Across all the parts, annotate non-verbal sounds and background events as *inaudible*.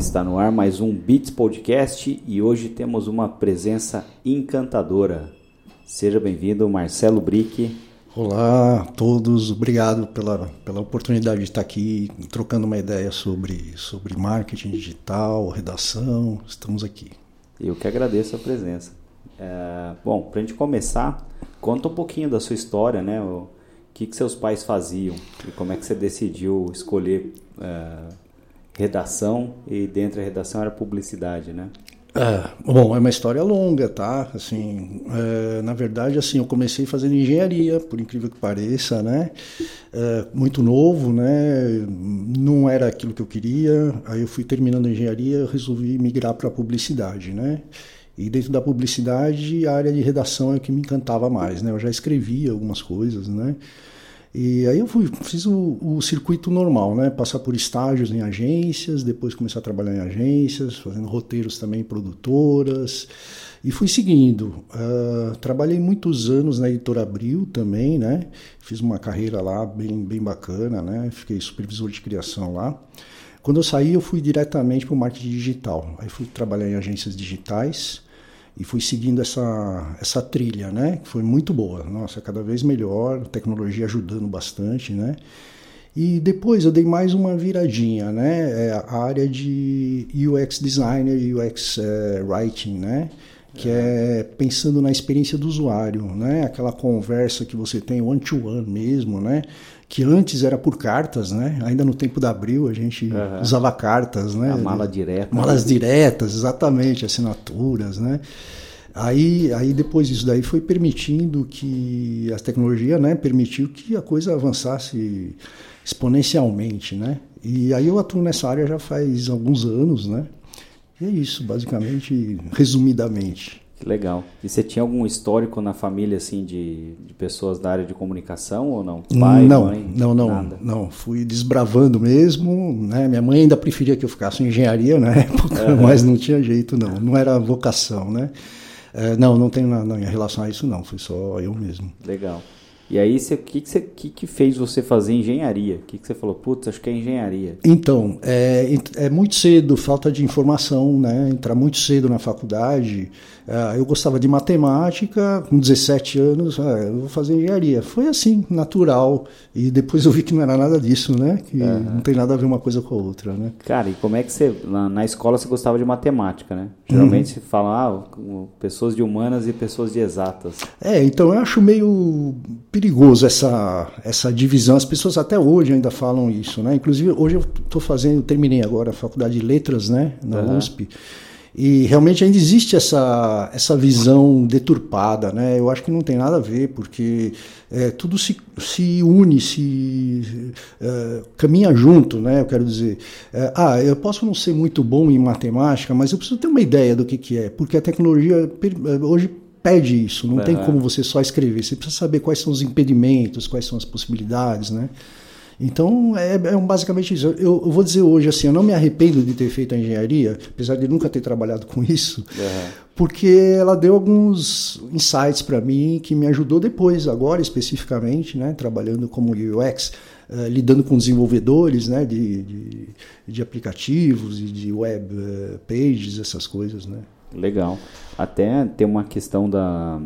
Está no ar mais um Beats Podcast e hoje temos uma presença encantadora. Seja bem-vindo, Marcelo Brick. Olá a todos, obrigado pela, pela oportunidade de estar aqui trocando uma ideia sobre, sobre marketing digital, redação. Estamos aqui. Eu que agradeço a presença. É, bom, para a gente começar, conta um pouquinho da sua história, né? O que, que seus pais faziam e como é que você decidiu escolher é, redação e dentro da redação era publicidade, né? É, bom, é uma história longa, tá? Assim, é, na verdade, assim, eu comecei fazendo engenharia, por incrível que pareça, né? É, muito novo, né? Não era aquilo que eu queria. Aí eu fui terminando a engenharia, resolvi migrar para a publicidade, né? E dentro da publicidade, a área de redação é o que me encantava mais, né? Eu já escrevia algumas coisas, né? E aí eu fui, fiz o, o, circuito normal, né? Passar por estágios em agências, depois começar a trabalhar em agências, fazendo roteiros também em produtoras. E fui seguindo. Uh, trabalhei muitos anos na Editora Abril também, né? Fiz uma carreira lá bem, bem bacana, né? Fiquei supervisor de criação lá. Quando eu saí, eu fui diretamente para o marketing digital. Aí fui trabalhar em agências digitais e fui seguindo essa, essa trilha, né? Que foi muito boa. Nossa, cada vez melhor, tecnologia ajudando bastante, né? E depois eu dei mais uma viradinha, né? É a área de UX designer UX é, writing, né? Que é. é pensando na experiência do usuário, né? Aquela conversa que você tem one to one mesmo, né? Que antes era por cartas, né? Ainda no tempo da Abril a gente uhum. usava cartas, né? A mala direta. Malas diretas, exatamente, assinaturas, né? Aí, aí depois isso daí foi permitindo que a tecnologia, né, permitiu que a coisa avançasse exponencialmente, né? E aí eu atuo nessa área já faz alguns anos, né? E é isso, basicamente, resumidamente. Que legal. E você tinha algum histórico na família, assim, de, de pessoas da área de comunicação ou não? Pai, não, mãe? Não, não, nada. não. Fui desbravando mesmo, né? Minha mãe ainda preferia que eu ficasse em engenharia na *laughs* época, uhum. mas não tinha jeito, não. Não era vocação, né? É, não, não tenho nada em relação a isso, não. Foi só eu mesmo. Legal. E aí, o que, que, que, que, fez você fazer engenharia? O que, que você falou? Putz, acho que é engenharia. Então, é, é muito cedo, falta de informação, né? Entrar muito cedo na faculdade. Uh, eu gostava de matemática, com 17 anos, uh, eu vou fazer engenharia. Foi assim, natural. E depois eu vi que não era nada disso, né? Que uhum. não tem nada a ver uma coisa com a outra, né? Cara, e como é que você, na, na escola você gostava de matemática, né? Geralmente uhum. se fala, ah, pessoas de humanas e pessoas de exatas. É, então eu acho meio perigoso essa, essa divisão. As pessoas até hoje ainda falam isso, né? Inclusive, hoje eu estou fazendo, terminei agora a faculdade de letras, né? Na uhum. USP. E realmente ainda existe essa, essa visão deturpada, né? Eu acho que não tem nada a ver, porque é, tudo se, se une, se é, caminha junto, né? Eu quero dizer, é, ah, eu posso não ser muito bom em matemática, mas eu preciso ter uma ideia do que, que é, porque a tecnologia é, hoje pede isso, não tem como você só escrever, você precisa saber quais são os impedimentos, quais são as possibilidades, né? Então, é, é basicamente isso. Eu, eu, vou dizer hoje assim, eu não me arrependo de ter feito a engenharia, apesar de nunca ter trabalhado com isso, uhum. porque ela deu alguns insights para mim que me ajudou depois, agora especificamente, né, trabalhando como UX, uh, eh, lidando com desenvolvedores né, de, de, de, aplicativos e de web uh, pages, essas coisas, né. Legal. Até tem uma questão da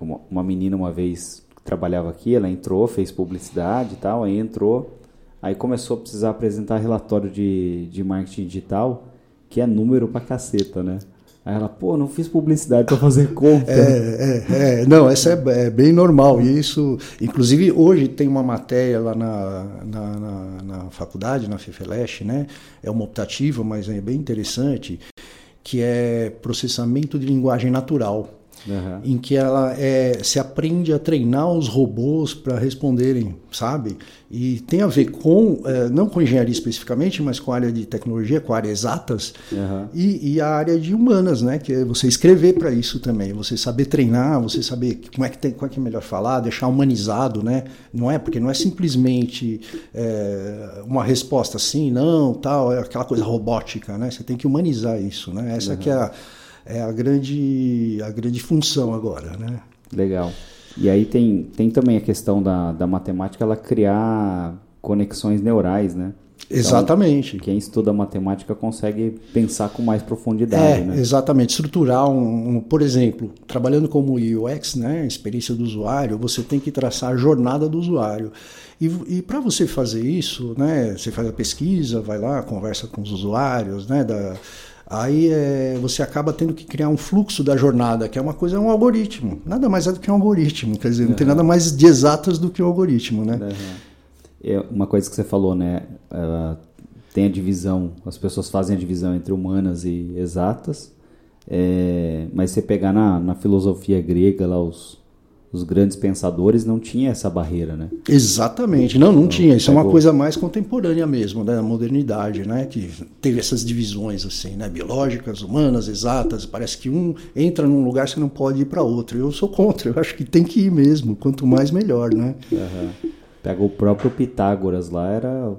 uma, menina uma vez trabalhava aqui, ela entrou, fez publicidade e tal, aí entrou, aí começou a precisar apresentar relatório de, de marketing digital, que é número pra caceta, né? Aí ela, pô, não fiz publicidade para fazer conta. É, é, é, não, essa é, é, bem normal. E isso, inclusive, hoje tem uma matéria lá na, na, na, na faculdade, na FIFELESH, né? É uma optativa, mas é bem interessante, que é processamento de linguagem natural uhum. em que ela é, se aprende a treinar os robôs para responderem, sabe? E tem a ver com, é, não com engenharia especificamente, mas com a área de tecnologia, com a área exatas uhum. e, e, a área de humanas, né? Que é você escrever para isso também, você saber treinar, você saber como é que tem, como é que é melhor falar, deixar humanizado, né? Não é porque não é simplesmente é, uma resposta sim, não, tal, é aquela coisa robótica, né? Você tem que humanizar isso, né? Essa uhum. que é a é a grande, a grande função agora, né? Legal. E aí tem, tem também a questão da, da matemática, ela criar conexões neurais, né? Exatamente. Então, quem estuda matemática consegue pensar com mais profundidade, é, né? Exatamente. Estruturar um, um, por exemplo, trabalhando como UX, né, experiência do usuário, você tem que traçar a jornada do usuário. E, e para você fazer isso, né, você faz a pesquisa, vai lá, conversa com os usuários, né, da, aí é, você acaba tendo que criar um fluxo da jornada, que é uma coisa, é um algoritmo. Nada mais é do que um algoritmo, quer dizer, não uhum. tem nada mais de exatas do que um algoritmo, né? Uhum. É uma coisa que você falou, né? Uh, tem a divisão, as pessoas fazem a divisão entre humanas e exatas, é, mas você pegar na, na filosofia grega lá os, os grandes pensadores não tinha essa barreira, né? Exatamente, não, não então, tinha. Isso pegou... é uma coisa mais contemporânea mesmo, da né? modernidade, né? Que teve essas divisões assim, né? Biológicas, humanas, exatas. Parece que um entra num lugar você não pode ir para outro. Eu sou contra. Eu acho que tem que ir mesmo. Quanto mais melhor, né? Uhum. Pega o próprio Pitágoras lá, era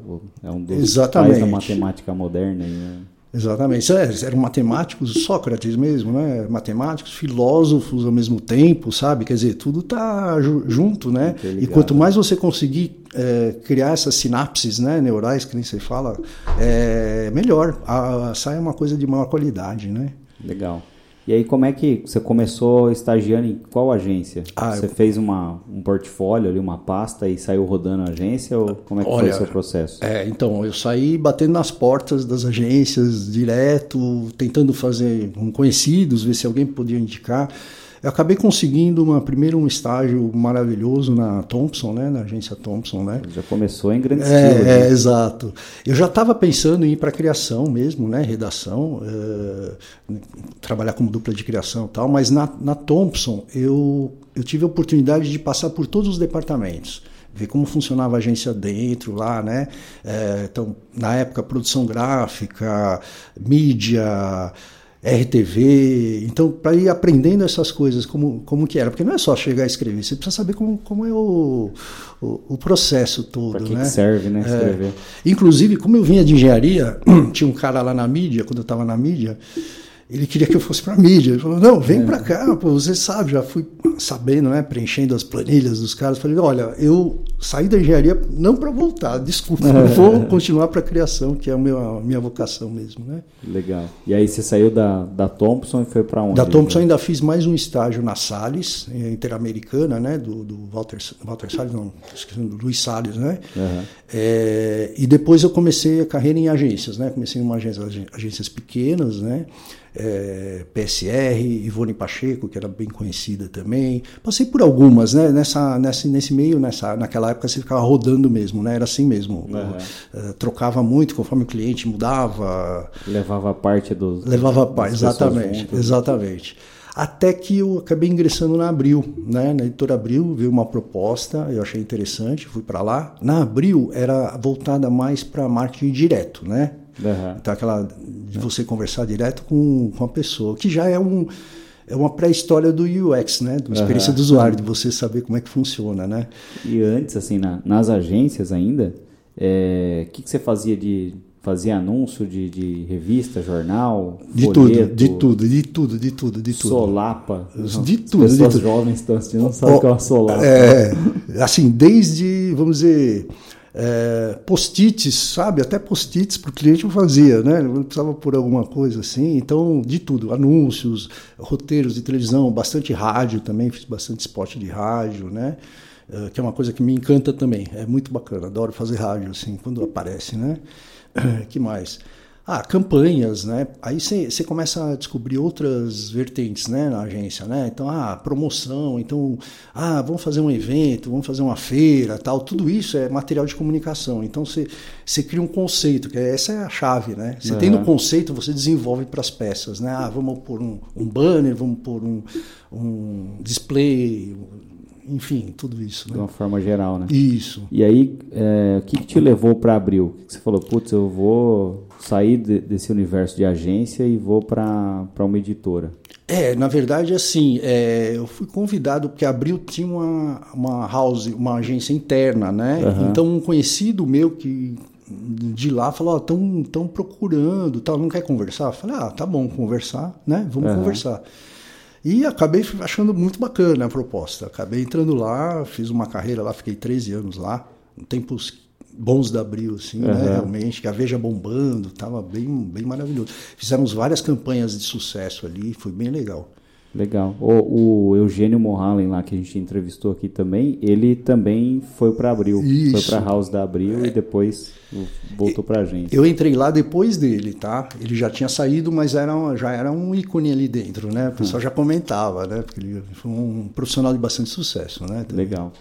é um dos Exatamente. pais da matemática moderna. Né? Exatamente. É, eram matemáticos, Sócrates mesmo, né? Matemáticos, filósofos ao mesmo tempo, sabe? Quer dizer, tudo está junto, né? E quanto mais você conseguir é, criar essas sinapses né, neurais, que nem você fala, é melhor. A, sai uma coisa de maior qualidade, né? Legal. E aí, como é que você começou estagiando em qual agência? Ah, você eu... fez uma, um portfólio ali, uma pasta e saiu rodando a agência? Ou como é que Olha, foi o seu processo? É, então, eu saí batendo nas portas das agências direto, tentando fazer um conhecidos, ver se alguém podia indicar. Eu acabei conseguindo uma, primeiro um estágio maravilhoso na Thompson, né, na agência Thompson, né? Já começou em grande é, estilo. É, né? exato. Eu já estava pensando em ir para criação mesmo, né, redação, é, trabalhar como dupla de criação e tal, mas na, na Thompson eu, eu tive a oportunidade de passar por todos os departamentos ver como funcionava a agência dentro lá, né? É, então, na época, produção gráfica, mídia, RTV. Então, para ir aprendendo essas coisas, como, como que era, porque não é só chegar a escrever, você precisa saber como, como é o, o, o processo todo. Para que, né? que serve, né? Escrever. É. Inclusive, como eu vinha de engenharia, *clears throat* tinha um cara lá na mídia, quando eu estava na mídia, ele queria que eu fosse para mídia. Ele falou: não, vem é. para cá, pô, você sabe, já fui sabendo, né, preenchendo as planilhas dos caras. Falei: olha, eu saí da engenharia não para voltar, desculpa, é. *laughs* vou continuar para a criação, que é a minha, a minha vocação mesmo, né? Legal. E aí você saiu da, da Thompson e foi para onde? Da Thompson ainda fiz mais um estágio na Salles, interamericana, né, do, do Walter, Walter Salles, não, do Luiz Salles, né? Uhum. É, e depois eu comecei a carreira em agências, né? Comecei em uma agência, agências pequenas, né? É, PSR, Ivone Pacheco, que era bem conhecida também. Passei por algumas, né? Nessa, nessa, nesse meio, nessa, naquela época você ficava rodando mesmo, né? Era assim mesmo. Uhum. trocava muito conforme o cliente mudava. Levava parte dos. Levava parte, exatamente. Exatamente. Até que eu acabei ingressando na Abril, né? Na editora Abril veio uma proposta, eu achei interessante, fui para lá. Na Abril era voltada mais para marketing direto, né? Uhum. Então, aquela de você conversar direto com, com a pessoa, que já é um é uma pré-história do UX, né? Da experiência uhum. do usuário, de você saber como é que funciona, né? E antes, assim, na, nas agências ainda, o é, que, que você fazia de fazia anúncio de, de revista, jornal, de folheto, tudo, de tudo, de tudo, de tudo, de tudo. Solapa. De tudo. As pessoas jovens estão assistindo não sabem o que é uma solapa. É, assim, desde, vamos dizer, é, post-its, sabe? Até post-its para o cliente eu fazia, né? Eu precisava por alguma coisa assim. Então, de tudo, anúncios, roteiros de televisão, bastante rádio também, fiz bastante spot de rádio, né? É, que é uma coisa que me encanta também. É muito bacana, adoro fazer rádio assim, quando aparece, né? *clears throat* que mais? Ah, campanhas, né? Aí você começa a descobrir outras vertentes, né, na agência, né? Então, ah, promoção, então, ah, vamos fazer um evento, vamos fazer uma feira, tal. Tudo isso é material de comunicação. Então, você cria um conceito, que é, essa é a chave, né? Você uhum. tendo o conceito, você desenvolve para as peças, né? Ah, vamos pôr um, um banner, vamos pôr um, um display, enfim, tudo isso. Né? De uma forma geral, né? Isso. E aí, é, o que, que te levou para Abril? Você falou, putz, eu vou sair de, desse universo de agência e vou para uma editora. É, na verdade, assim, é, eu fui convidado porque a Abril tinha uma, uma house, uma agência interna, né? Uhum. Então, um conhecido meu que de lá falou, estão oh, tão procurando, tal, não quer conversar? Eu falei, ah, tá bom, conversar, né? Vamos uhum. conversar. E acabei achando muito bacana a proposta. Acabei entrando lá, fiz uma carreira lá, fiquei 13 anos lá, tempos bons da Abril, assim, uhum. né? Realmente, que a Veja bombando, tava bem, bem maravilhoso. Fizemos várias campanhas de sucesso ali, foi bem legal. Legal. O, o Eugênio Mohalen lá que a gente entrevistou aqui também, ele também foi para Abril, Isso. foi para House da Abril é. e depois voltou para a gente. Eu entrei lá depois dele, tá? Ele já tinha saído, mas era um, já era um ícone ali dentro, né? O pessoal hum. já comentava, né? Porque ele foi um profissional de bastante sucesso, né? Também. Legal.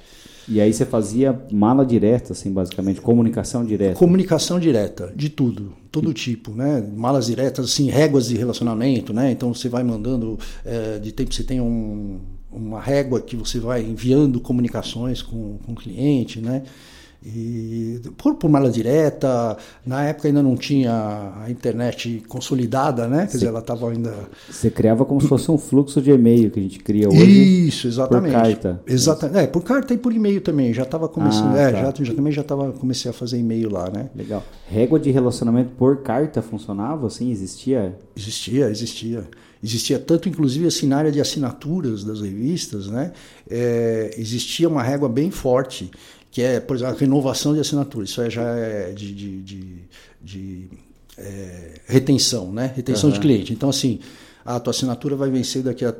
E aí você fazia mala direta, assim, basicamente, comunicação direta? Comunicação direta, de tudo, todo tipo, né? Malas diretas, assim, réguas de relacionamento, né? Então você vai mandando, é, de tempo você tem um, uma régua que você vai enviando comunicações com, com o cliente, né? E por, por mala direta, na época ainda não tinha a internet consolidada, né? Quer dizer, ela estava ainda. Você criava como se fosse um fluxo de e-mail que a gente cria hoje. Isso, exatamente. Por carta. Exatamente. É, por carta e por e-mail também. Já estava começando. Ah, é, tá. já, já, também já estava comecei a fazer e-mail lá, né? Legal. Régua de relacionamento por carta funcionava assim? Existia? Existia, existia existia tanto inclusive assim na área de assinaturas das revistas, né? É, existia uma régua bem forte que é, por exemplo, a renovação de assinatura. Isso já é de, de, de, de é, retenção, né? Retenção uhum. de cliente. Então, assim, a tua assinatura vai vencer daqui a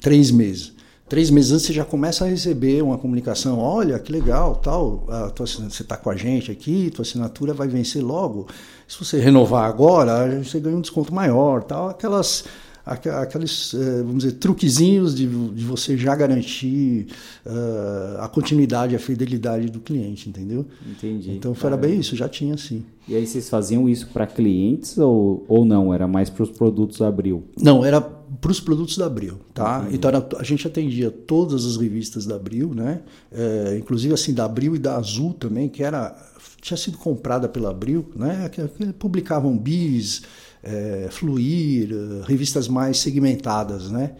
três meses. Três meses antes você já começa a receber uma comunicação, olha que legal, tal, a tua, você está com a gente aqui, tua assinatura vai vencer logo. Se você renovar agora, você ganha um desconto maior, tal, aquelas aqueles, eh, vamos dizer, truquezinhos de, de você já garantir uh, a continuidade, a fidelidade do cliente, entendeu? Entendi. Então, era bem isso, já tinha sim. E aí vocês faziam isso para clientes ou, ou não? Era mais para os produtos da Abril? Não, era para os produtos da Abril, tá? Então era, a gente atendia todas as revistas da Abril, né? É, inclusive assim da Abril e da Azul também, que era tinha sido comprada pela Abril, né? Que, que publicavam bis, é, Fluir, eh, revistas mais segmentadas, né?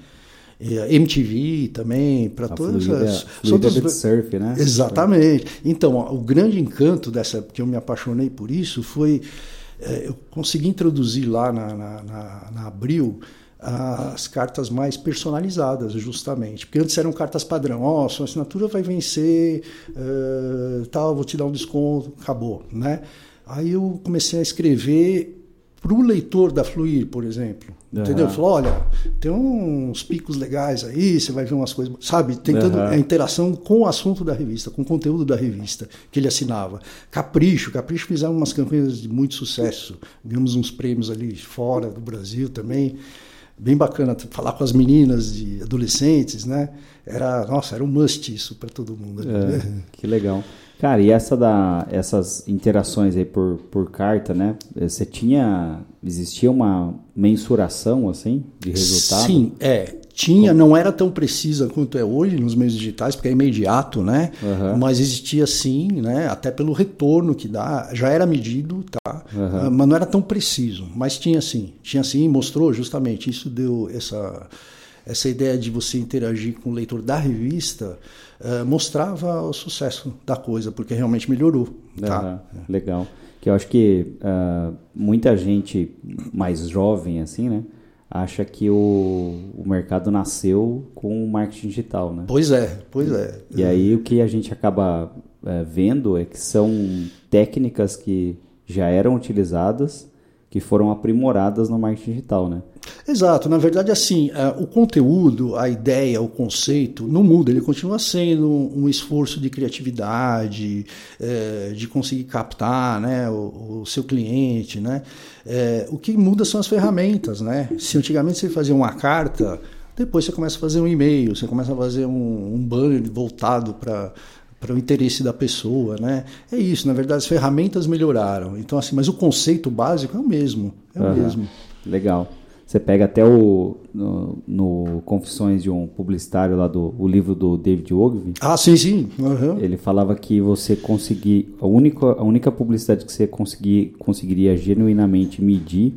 MTV também, para todas fluida, as. Fluida todas... surf, né? Exatamente. Então, o grande encanto dessa, que eu me apaixonei por isso, foi. É, eu consegui introduzir lá na, na, na, na Abril as cartas mais personalizadas, justamente. Porque antes eram cartas padrão. Ó, oh, sua assinatura vai vencer, uh, tal, vou te dar um desconto, acabou, né? Aí eu comecei a escrever para o leitor da Fluir, por exemplo. Uhum. Entendeu? Falou, olha, tem uns picos legais aí, você vai ver umas coisas, sabe? Tentando uhum. a interação com o assunto da revista, com o conteúdo da revista que ele assinava. Capricho, Capricho fizeram umas campanhas de muito sucesso. Ganhamos uns prêmios ali fora do Brasil também. Bem bacana falar com as meninas de adolescentes, né? Era, nossa, era um must isso para todo mundo. É, né? Que legal. Cara, e essa da, essas interações aí por, por carta, né? Você tinha. Existia uma mensuração, assim, de resultado? Sim, é. Tinha, não era tão precisa quanto é hoje nos meios digitais, porque é imediato, né? Uhum. Mas existia sim, né? Até pelo retorno que dá, já era medido, tá? Uhum. Mas não era tão preciso. Mas tinha sim, tinha sim, mostrou justamente. Isso deu essa, essa ideia de você interagir com o leitor da revista uh, mostrava o sucesso da coisa, porque realmente melhorou. Tá? Legal. Que eu acho que uh, muita gente mais jovem, assim, né? Acha que o, o mercado nasceu com o marketing digital, né? Pois é, pois é. E aí o que a gente acaba uh, vendo é que são técnicas que já eram utilizadas que foram aprimoradas no marketing digital, né? Exato, na verdade assim, é, o conteúdo, a ideia, o conceito não muda, ele continua sendo um esforço de criatividade, é, de conseguir captar né, o, seu cliente, né? É, o que muda são as ferramentas, né? Se antigamente você fazia uma carta, depois você começa a fazer um e-mail, você começa a fazer um, um banner voltado para para o interesse da pessoa, né? É isso, na verdade as ferramentas melhoraram. Então assim, mas o conceito básico é o mesmo, é o uhum. mesmo. Legal. Você pega até o no, no, Confissões de um Publicitário lá do o livro do David Ogilvy. Ah, sim, sim. Uhum. Ele falava que você conseguir a única a única publicidade que você conseguir conseguiria genuinamente medir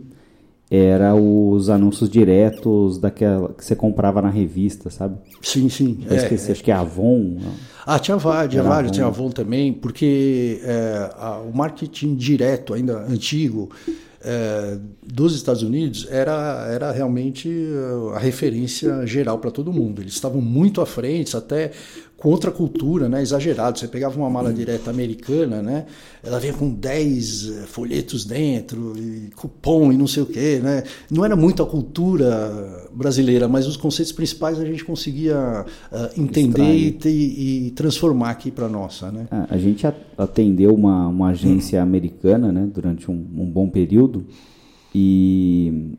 era os anúncios diretos daquela que você comprava na revista, sabe? Sim, sim. Eu é, esqueci, é. acho que é Avon. Ah, tinha vários, tinha, vários, tinha Avon também, porque é, a, o marketing direto, ainda antigo, é, dos Estados Unidos era, era realmente a referência geral para todo mundo. Eles estavam muito à frente, até contra cultura, né? Exagerado. Você pegava uma mala direta americana, né? Ela vinha com 10 eh, folhetos dentro, e cupom e não sei o quê, né? Não era muito a cultura brasileira, mas os conceitos principais a gente conseguia uh, entender e, e, transformar aqui para nossa, né? É, a gente atendeu uma, uma agência hum. americana, né? Durante um, um bom período e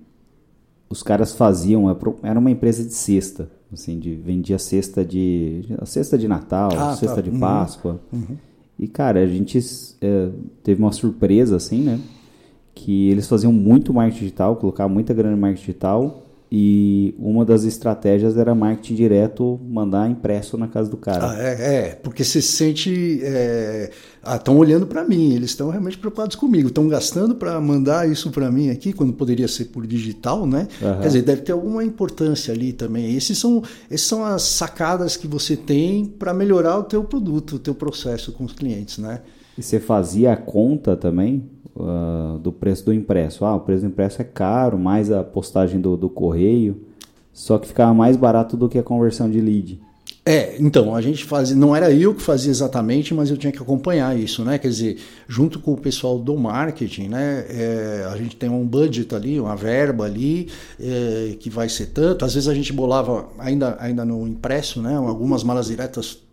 os caras faziam, era uma empresa de cesta, assim, de vendia cesta de cesta de Natal, ah, tá. cesta tá. de uhum. Páscoa. Uhum. E cara, a gente é, teve uma surpresa assim, né? Que eles faziam muito marketing digital, colocavam muita grana em marketing digital e uma das estratégias era marketing direto, mandar impresso na casa do cara. Ah, é, é, porque você se sente. Estão é, ah, olhando para mim, eles estão realmente preocupados comigo, estão gastando para mandar isso para mim aqui, quando poderia ser por digital, né? Uhum. Quer dizer, deve ter alguma importância ali também. Esses são, esses são as sacadas que você tem para melhorar o teu produto, o teu processo com os clientes, né? E você fazia a conta também? uh, do preço do impresso. Ah, o preço do impresso é caro, mais a postagem do, do correio, só que ficava mais barato do que a conversão de lead. É, então, a gente fazia, não era eu que fazia exatamente, mas eu tinha que acompanhar isso, né? Quer dizer, junto com o pessoal do marketing, né? É, a gente tem um budget ali, uma verba ali, é, que vai ser tanto. Às vezes a gente bolava ainda, ainda no impresso, né? Algumas malas diretas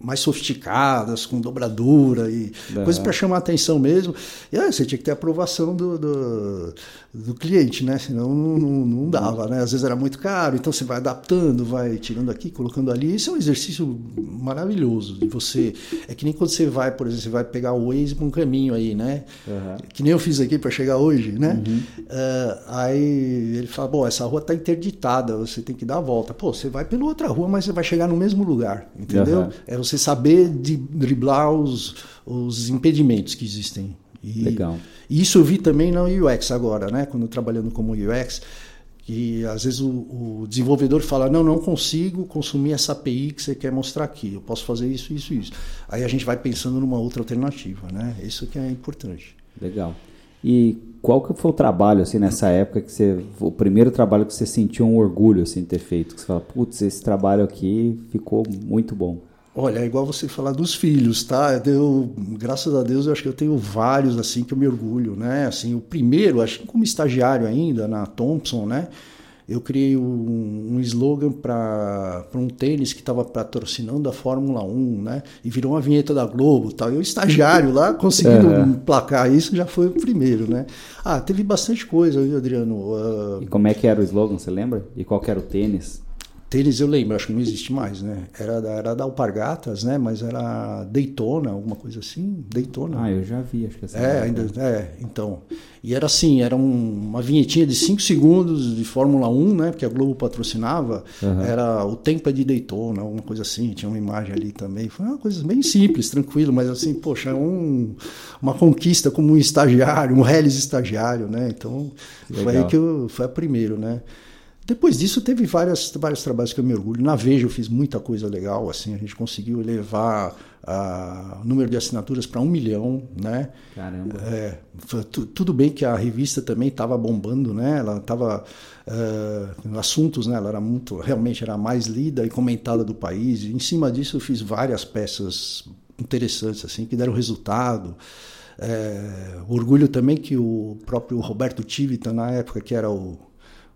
mais sofisticadas, com dobradura e uhum. coisas para chamar atenção mesmo. E aí, você tinha que ter aprovação do, do, do cliente, né? Senão não, não, não, dava, né? Às vezes era muito caro, então você vai adaptando, vai tirando aqui, colocando ali. Isso é um exercício maravilhoso de você. É que nem quando você vai, por exemplo, você vai pegar o Waze para um caminho aí, né? Uhum. Que nem eu fiz aqui para chegar hoje, né? Uhum. Uh, aí ele fala: bom, essa rua está interditada, você tem que dar a volta. Pô, você vai pela outra rua, mas você vai chegar no mesmo lugar, entendeu? É você saber de driblar os, os impedimentos que existem. E, Legal. E isso eu vi também na UX agora, né? Quando trabalhando como UX, que às vezes o, o, desenvolvedor fala, não, não consigo consumir essa API que você quer mostrar aqui, eu posso fazer isso, isso, isso. Aí a gente vai pensando numa outra alternativa, né? Isso que é importante. Legal. E qual que foi o trabalho, assim, nessa época que você... O primeiro trabalho que você sentiu um orgulho, assim, de ter feito? Que você fala, putz, esse trabalho aqui ficou muito bom. Olha, é igual você falar dos filhos, tá? Eu, graças a Deus, eu acho que eu tenho vários assim que eu me orgulho, né? Assim, o primeiro, acho que como estagiário ainda na Thompson, né? Eu criei um, um slogan para um tênis que estava patrocinando a Fórmula 1, né? E virou uma vinheta da Globo, tal. Eu estagiário lá conseguindo uhum. placar isso já foi o primeiro, né? Ah, teve bastante coisa, viu, Adriano? Uh... E como é que era o slogan? Você lembra? E qual era o tênis? Tênis eu lembro, acho que não existe mais, né? Era, da, era da Alpargatas, né? Mas era Daytona, alguma coisa assim. Daytona. Ah, eu já vi, acho que essa É, ainda, é, então. E era assim, era um, uma vinhetinha de 5 segundos de Fórmula 1, né? Porque a Globo patrocinava. Uhum. Era o tempo é de Daytona, alguma coisa assim. Tinha uma imagem ali também. Foi uma coisa bem simples, tranquilo, mas assim, poxa, um, uma conquista como um estagiário, um Hellis estagiário, né? Então, Legal. foi aí que eu, foi a primeiro, né? Depois disso, teve várias, vários trabalhos que eu me orgulho. Na Veja eu fiz muita coisa legal, assim, a gente conseguiu elevar o número de assinaturas para um milhão, né? Caramba. É, tudo bem que a revista também estava bombando, né? Ela estava uh, assuntos, né? Ela era muito, realmente era a mais lida e comentada do país. E em cima disso eu fiz várias peças interessantes, assim, que deram resultado. É, orgulho também que o próprio Roberto Tivita, na época que era o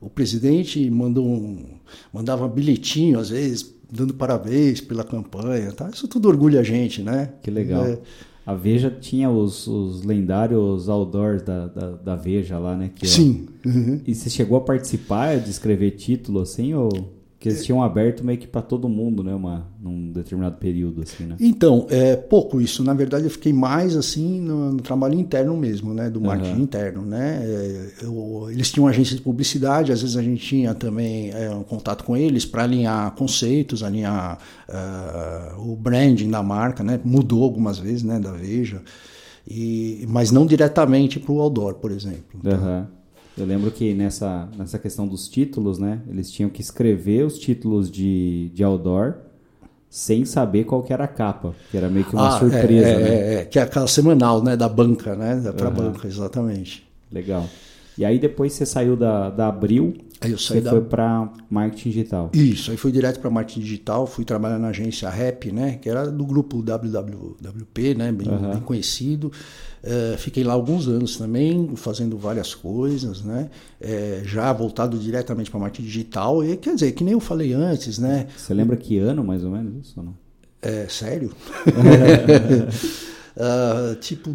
o presidente mandou um, mandava um bilhetinho, às vezes, dando parabéns pela campanha. Tá? Isso tudo orgulha a gente, né? Que legal. É, a Veja tinha os, os lendários outdoors da, da, da, Veja lá, né? Que, Sim. Uhum. E você chegou a participar de escrever título assim, ou... Que eles tinham aberto meio que para todo mundo, né? Uma, num determinado período, assim, né? Então, é pouco isso. Na verdade, eu fiquei mais, assim, no, no trabalho interno mesmo, né? Do marketing uhum. interno, né? É, eu, eles tinham agência de publicidade, às vezes a gente tinha também é, um contato com eles para alinhar conceitos, alinhar uh, o branding da marca, né? Mudou algumas vezes, né? Da Veja. E, mas não diretamente para o outdoor, por exemplo. Então, uhum. Eu lembro que nessa, nessa questão dos títulos, né? Eles tinham que escrever os títulos de, de outdoor sem saber qual que era a capa, que era meio que uma ah, surpresa, é, né? É, é, que é aquela semanal, né? Da banca, né? Para uhum. banca, exatamente. Legal. E aí depois você saiu da, da Abril, Aí eu saí você da... foi para marketing digital. Isso, aí fui direto para marketing digital, fui trabalhar na agência Rap, né, que era do grupo WWP, né, bem, Aham. bem conhecido. Eh, fiquei lá alguns anos também, fazendo várias coisas, né, eh, já voltado diretamente para marketing digital. E quer dizer, que nem eu falei antes, né, Você lembra que ano mais ou menos isso ou não? é sério? *laughs* *laughs* Ah, tipo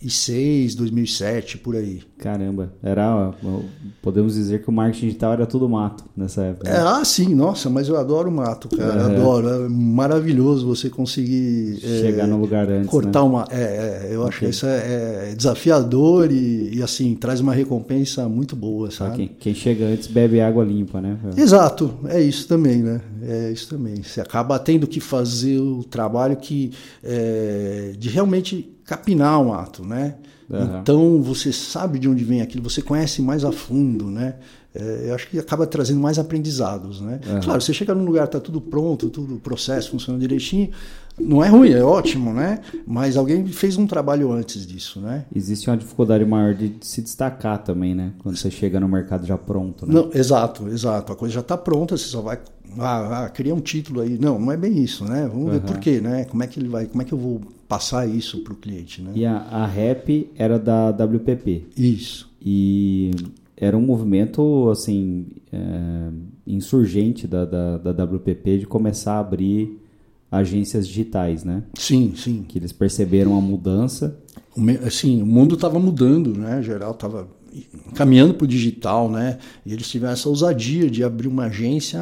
2006, 2007, por aí. Caramba, era, podemos dizer que o marketing digital era tudo mato nessa época. É, né? ah, sim, nossa, mas eu adoro o mato, cara, adoro. É maravilhoso você conseguir é, Chegar no lugar antes, cortar né? uma. É, é, eu acho que isso é, é desafiador e, e, assim traz uma recompensa muito boa, sabe? quem, quem chega antes bebe água limpa, né? Exato, é isso também, né? É isso também. Você acaba tendo que fazer o trabalho que é, de realmente capinar o mato, né? Aham. Então você sabe de onde vem aquilo, você conhece mais a fundo, né? É, eu acho que acaba trazendo mais aprendizados, né? Aham. Claro, você chega num lugar tá tudo pronto, tudo o processo funcionando direitinho, não é ruim, é ótimo, né? Mas alguém fez um trabalho antes disso, né? Existe uma dificuldade maior de se destacar também, né? Quando você chega no mercado já pronto, né? Não, exato, exato. A coisa já está pronta, você só vai ah, ah, criar um título aí. Não, não é bem isso, né? Vamos ver Aham. por quê, né? Como é que ele vai, como é que eu vou passar isso para o cliente, né? E a, a rap era da WPP. Isso. E era um movimento, assim, é, insurgente da, da, da WPP de começar a abrir agências digitais, né? Sim, sim. Que eles perceberam a mudança. O me- Assim, o mundo estava mudando, né? Geral estava caminhando para o digital, né? E eles tiveram essa ousadia de abrir uma agência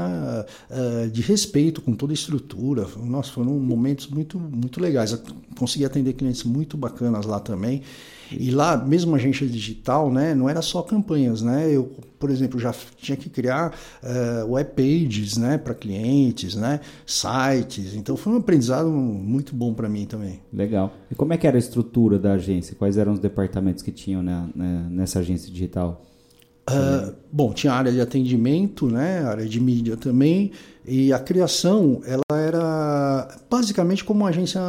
eh, de respeito com toda a estrutura. Nossa, foram momentos muito, muito legais. Eu consegui atender clientes muito bacanas lá também. E lá, mesmo a agência digital, né? Não era só campanhas, né? Eu, por exemplo, já tinha que criar eh, web pages, né? Para clientes, né? Sites. Então foi um aprendizado muito bom para mim também. Legal. E como é que era a estrutura da agência? Quais eram os departamentos que tinham né, nessa agência digital? Ah, bom, tinha área de atendimento, né, área de mídia também, e a criação ela era basicamente como uma agência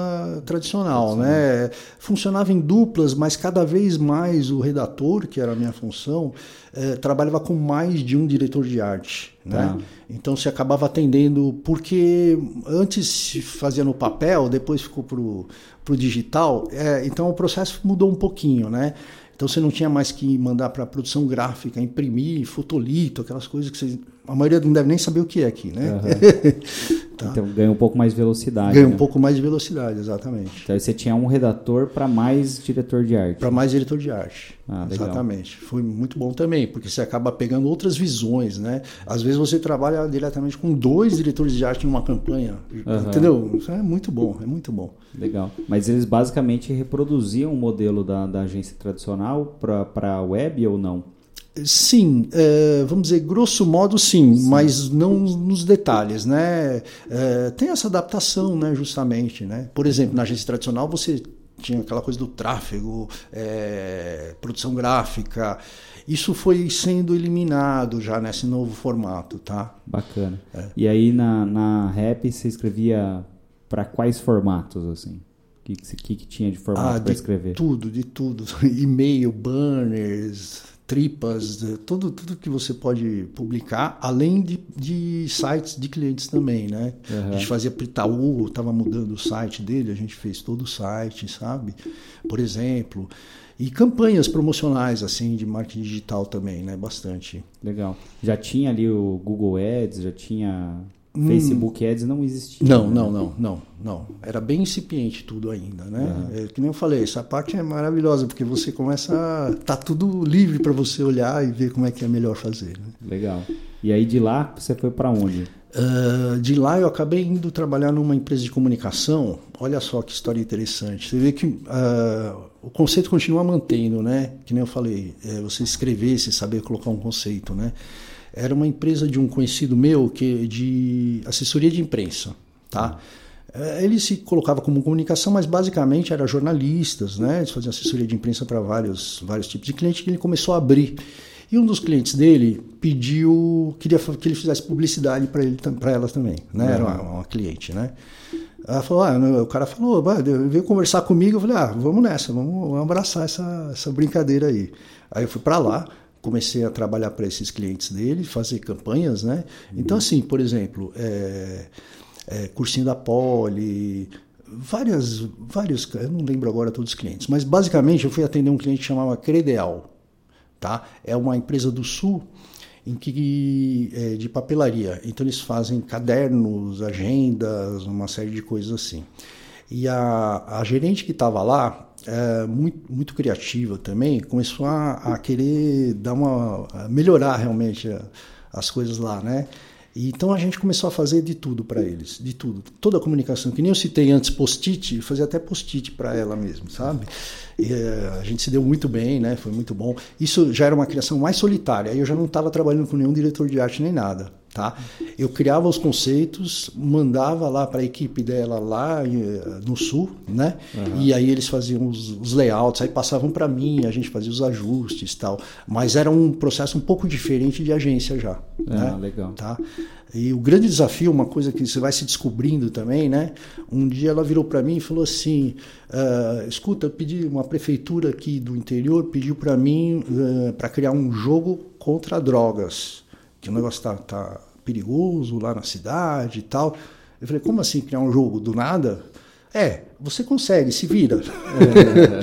tradicional, né? Funcionava em duplas, mas cada vez mais o redator, que era a minha função, eh, trabalhava com mais de um diretor de arte, né? Tá. Então se acabava atendendo, porque antes se fazia no papel, depois ficou pro, pro digital, é, então o processo mudou um pouquinho, né? Então você não tinha mais que mandar para produção gráfica, imprimir, fotolito, aquelas coisas que você, a maioria não deve nem saber o que é aqui, né? *laughs* Tá. Então ganha um pouco mais velocidade. Ganha um né? pouco mais de velocidade, exatamente. Então você tinha um redator para mais diretor de arte. Para mais diretor de arte. Ah, legal. Exatamente. Foi muito bom também, porque você acaba pegando outras visões, né? Às vezes você trabalha diretamente com dois diretores de arte numa campanha. Aham. Entendeu? Isso é muito bom, é muito bom. Legal. Mas eles basicamente reproduziam o modelo da, da agência tradicional para a web ou não? Sim, é, vamos dizer, grosso modo sim, mas não nos detalhes, né? É, tem essa adaptação, né, justamente, né? Por exemplo, na agência tradicional você tinha aquela coisa do tráfego, é, produção gráfica, isso foi sendo eliminado já nesse novo formato, tá? Bacana. É. E aí na, na rap você escrevia para quais formatos, assim? O que, que, que, tinha de formato para Ah, de escrever? tudo, de tudo, *laughs* e-mail, banners, tripas, tudo, tudo que você pode publicar, além de, de sites de clientes também, né? Aham. A gente fazia para Itaú, estava mudando o site dele, a gente fez todo o site, sabe? Por exemplo, e campanhas promocionais assim de marketing digital também, né? Bastante. Legal. Já tinha ali o Google Ads, já tinha Facebook Ads, não existia. Hum. Não, né? não, não, não, não. Era bem incipiente tudo ainda, né? É, que nem eu falei, essa parte é maravilhosa porque você começa, a, tá tudo livre para você olhar e ver como é que é melhor fazer. Né? Legal. E aí de lá você foi para onde? Ah, de lá eu acabei indo trabalhar numa empresa de comunicação. Olha só que história interessante. Você vê que ah, o conceito continua mantendo, né? Que nem eu falei, é, você escrever, você saber colocar um conceito, né? Era uma empresa de um conhecido meu que de assessoria de imprensa, tá? Eh, Ele se colocava como comunicação, mas basicamente era jornalistas, né? Eles faziam assessoria de imprensa para vários, vários tipos de clientes que ele começou a abrir. E um dos clientes dele pediu, queria que ele fizesse publicidade para ele, para ela também, né? Era uma, uma cliente, né? Ela falou, ah, o cara falou, veio conversar comigo, eu falei, ah, vamos nessa, vamos abraçar essa, essa brincadeira aí. Aí eu fui para lá, comecei a trabalhar para esses clientes dele, fazer campanhas, né? Então, assim, por exemplo, é, é, cursinho da Poli, várias, vários, eu não lembro agora todos os clientes, mas basicamente eu fui atender um cliente que chamava Credeal, tá? É uma empresa do Sul em que é, de papelaria. Então eles fazem cadernos, agendas, uma série de coisas assim. E a, a gerente que estava lá, é, muito, muito criativa também, começou a, a querer dar uma a melhorar realmente as coisas lá, né? E, então a gente começou a fazer de tudo para eles, de tudo. Toda a comunicação, que nem eu citei antes post-it, fazia até post-it para ela mesmo, sabe? E, eh, a gente se deu muito bem, né? Foi muito bom. Isso já era uma criação mais solitária. Aí eu já não estava trabalhando com nenhum diretor de arte nem nada. Tá? Eu criava os conceitos, mandava lá para a equipe dela lá eh, no sul, né? Uhum. E aí eles faziam os, os layouts, aí passavam para mim, a gente fazia os ajustes, tal. Mas era um processo um pouco diferente de agência já. Ah, né? legal. Tá? E o grande desafio, uma coisa que você vai se descobrindo também, né? Um dia ela virou para mim e falou assim: uh, escuta, eu pedi uma prefeitura aqui do interior pediu para mim uh, para criar um jogo contra drogas, que o negócio tá, tá perigoso lá na cidade e tal. Eu falei, como assim criar um jogo do nada? É, você consegue, se vira. É,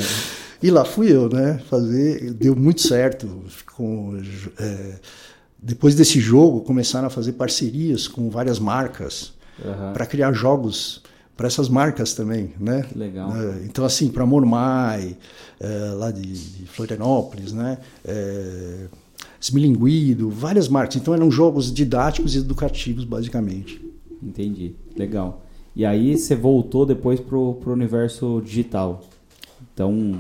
*laughs* e lá fui eu, né? Fazer, deu muito certo. Com, é, depois desse jogo, começaram a fazer parcerias com várias marcas uhum. para criar jogos para essas marcas também, né? Que legal. É, então, assim, para Mormai, é, lá de, de, Florianópolis, né? Smilinguido, várias marcas. Então eram jogos didáticos e educativos, basicamente. Entendi, legal. E aí você voltou depois pro, pro universo digital. Então,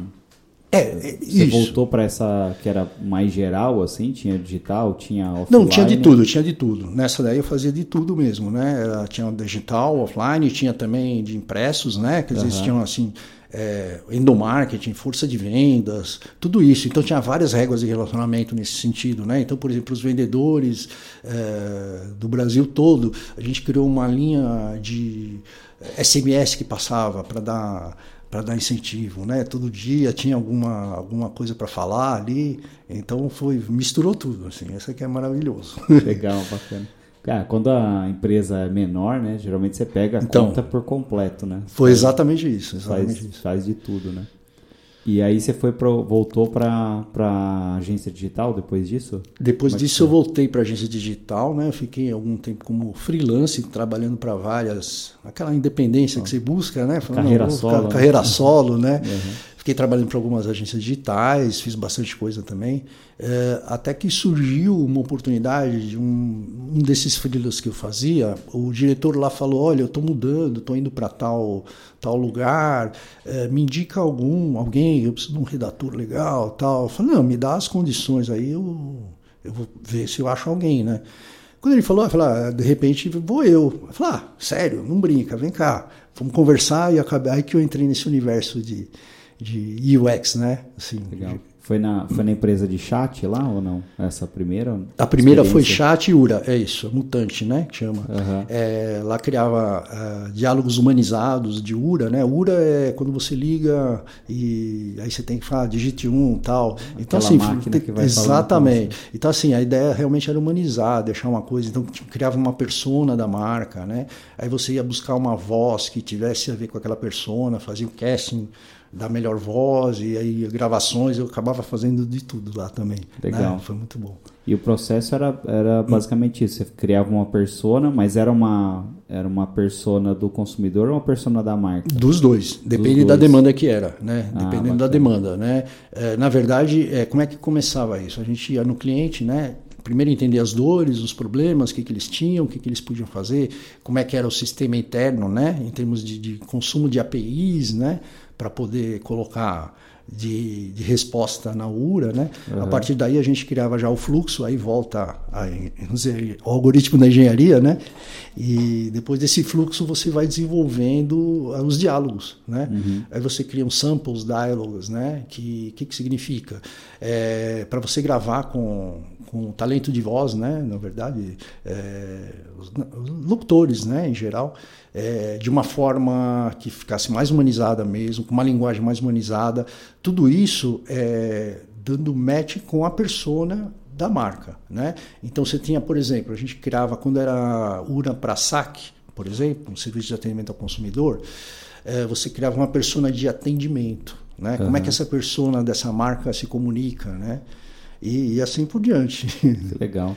é, é você isso. voltou para essa que era mais geral, assim? Tinha digital, tinha offline? Não, tinha de tudo, tinha de tudo. Nessa daí eu fazia de tudo mesmo, né? Tinha digital, offline, tinha também de impressos, né? Que às uhum. tinham, assim, é, endomarketing, força de vendas, tudo isso. Então tinha várias regras de relacionamento nesse sentido, né? Então, por exemplo, os vendedores é, do Brasil todo, a gente criou uma linha de SMS que passava para dar para dar incentivo, né? Todo dia tinha alguma alguma coisa para falar ali, então foi misturou tudo, assim. Essa aqui é maravilhoso. Legal, bacana. Cara, quando a empresa é menor, né? Geralmente você pega a então, conta por completo, né? Foi exatamente isso. Exatamente faz, isso. faz de tudo, né? E aí você foi pro, voltou para a agência digital depois disso? Depois é disso eu voltei para a agência digital, né? Eu fiquei algum tempo como freelance, trabalhando para várias... Aquela independência que você busca, né? Falando, carreira solo. Né? Carreira solo, né? Uhum. Fiquei trabalhando para algumas agências digitais, fiz bastante coisa também, é, até que surgiu uma oportunidade de um, um desses freelas que eu fazia. O diretor lá falou: Olha, eu estou mudando, estou indo para tal, tal lugar, é, me indica algum, alguém, eu preciso de um redator legal, tal. Eu falei: Não, me dá as condições aí, eu, eu vou ver se eu acho alguém, né? Quando ele falou, eu ah, de repente vou eu. Eu falei, ah, sério, não brinca, vem cá. Vamos conversar e acabei aí que eu entrei nesse universo de, de UX, né? Assim, Legal. Foi na, foi na empresa de chat lá ou não? Essa primeira? A primeira foi chat e URA, é isso, Mutante, né? Que chama. Uhum. É, lá criava uh, diálogos humanizados de URA, né? URA é quando você liga e aí você tem que falar, digite um tal. Então, Aquela assim, máquina que vai Exatamente. Então, assim, a ideia realmente era humanizar, deixar uma coisa. Então, criava uma persona da marca, né? Aí você ia buscar uma voz que tivesse a ver com aquela persona, fazia o casting da melhor voz e aí gravações, eu acabava fazendo de tudo lá também. Né? Legal. Né? Foi muito bom. E o processo era, era basicamente isso, você criava uma persona, mas era uma era uma persona do consumidor ou uma persona da marca? Dos dois, depende Dos da dois. demanda que era, né? Ah, Dependendo da demanda, né? É, na verdade, é, como é que começava isso? A gente ia no cliente, né? primeiro entender as dores, os problemas, o que, que eles tinham, o que, que eles podiam fazer, como é que era o sistema interno, né, em termos de, de consumo de APIs, né, para poder colocar de, de, resposta na URA, né? Uhum. A partir daí a gente criava já o fluxo, aí volta a, dizer, o algoritmo da engenharia, né? E depois desse fluxo você vai desenvolvendo os diálogos, né? Uhum. Aí você cria um samples dialogues, né? Que que, que significa? É, para você gravar com com talento de voz, né? Na verdade, é, os, os, locutores, né? Em geral, é, de uma forma que ficasse mais humanizada mesmo, com uma linguagem mais humanizada. Tudo isso é, dando match com a persona da marca, né? Então você tinha, por exemplo, a gente criava quando era URA para saque, por exemplo, um serviço de atendimento ao consumidor, é, você criava uma persona de atendimento, né? Uhum. Como é que essa persona dessa marca se comunica, né? E, e assim por diante. *laughs* Legal.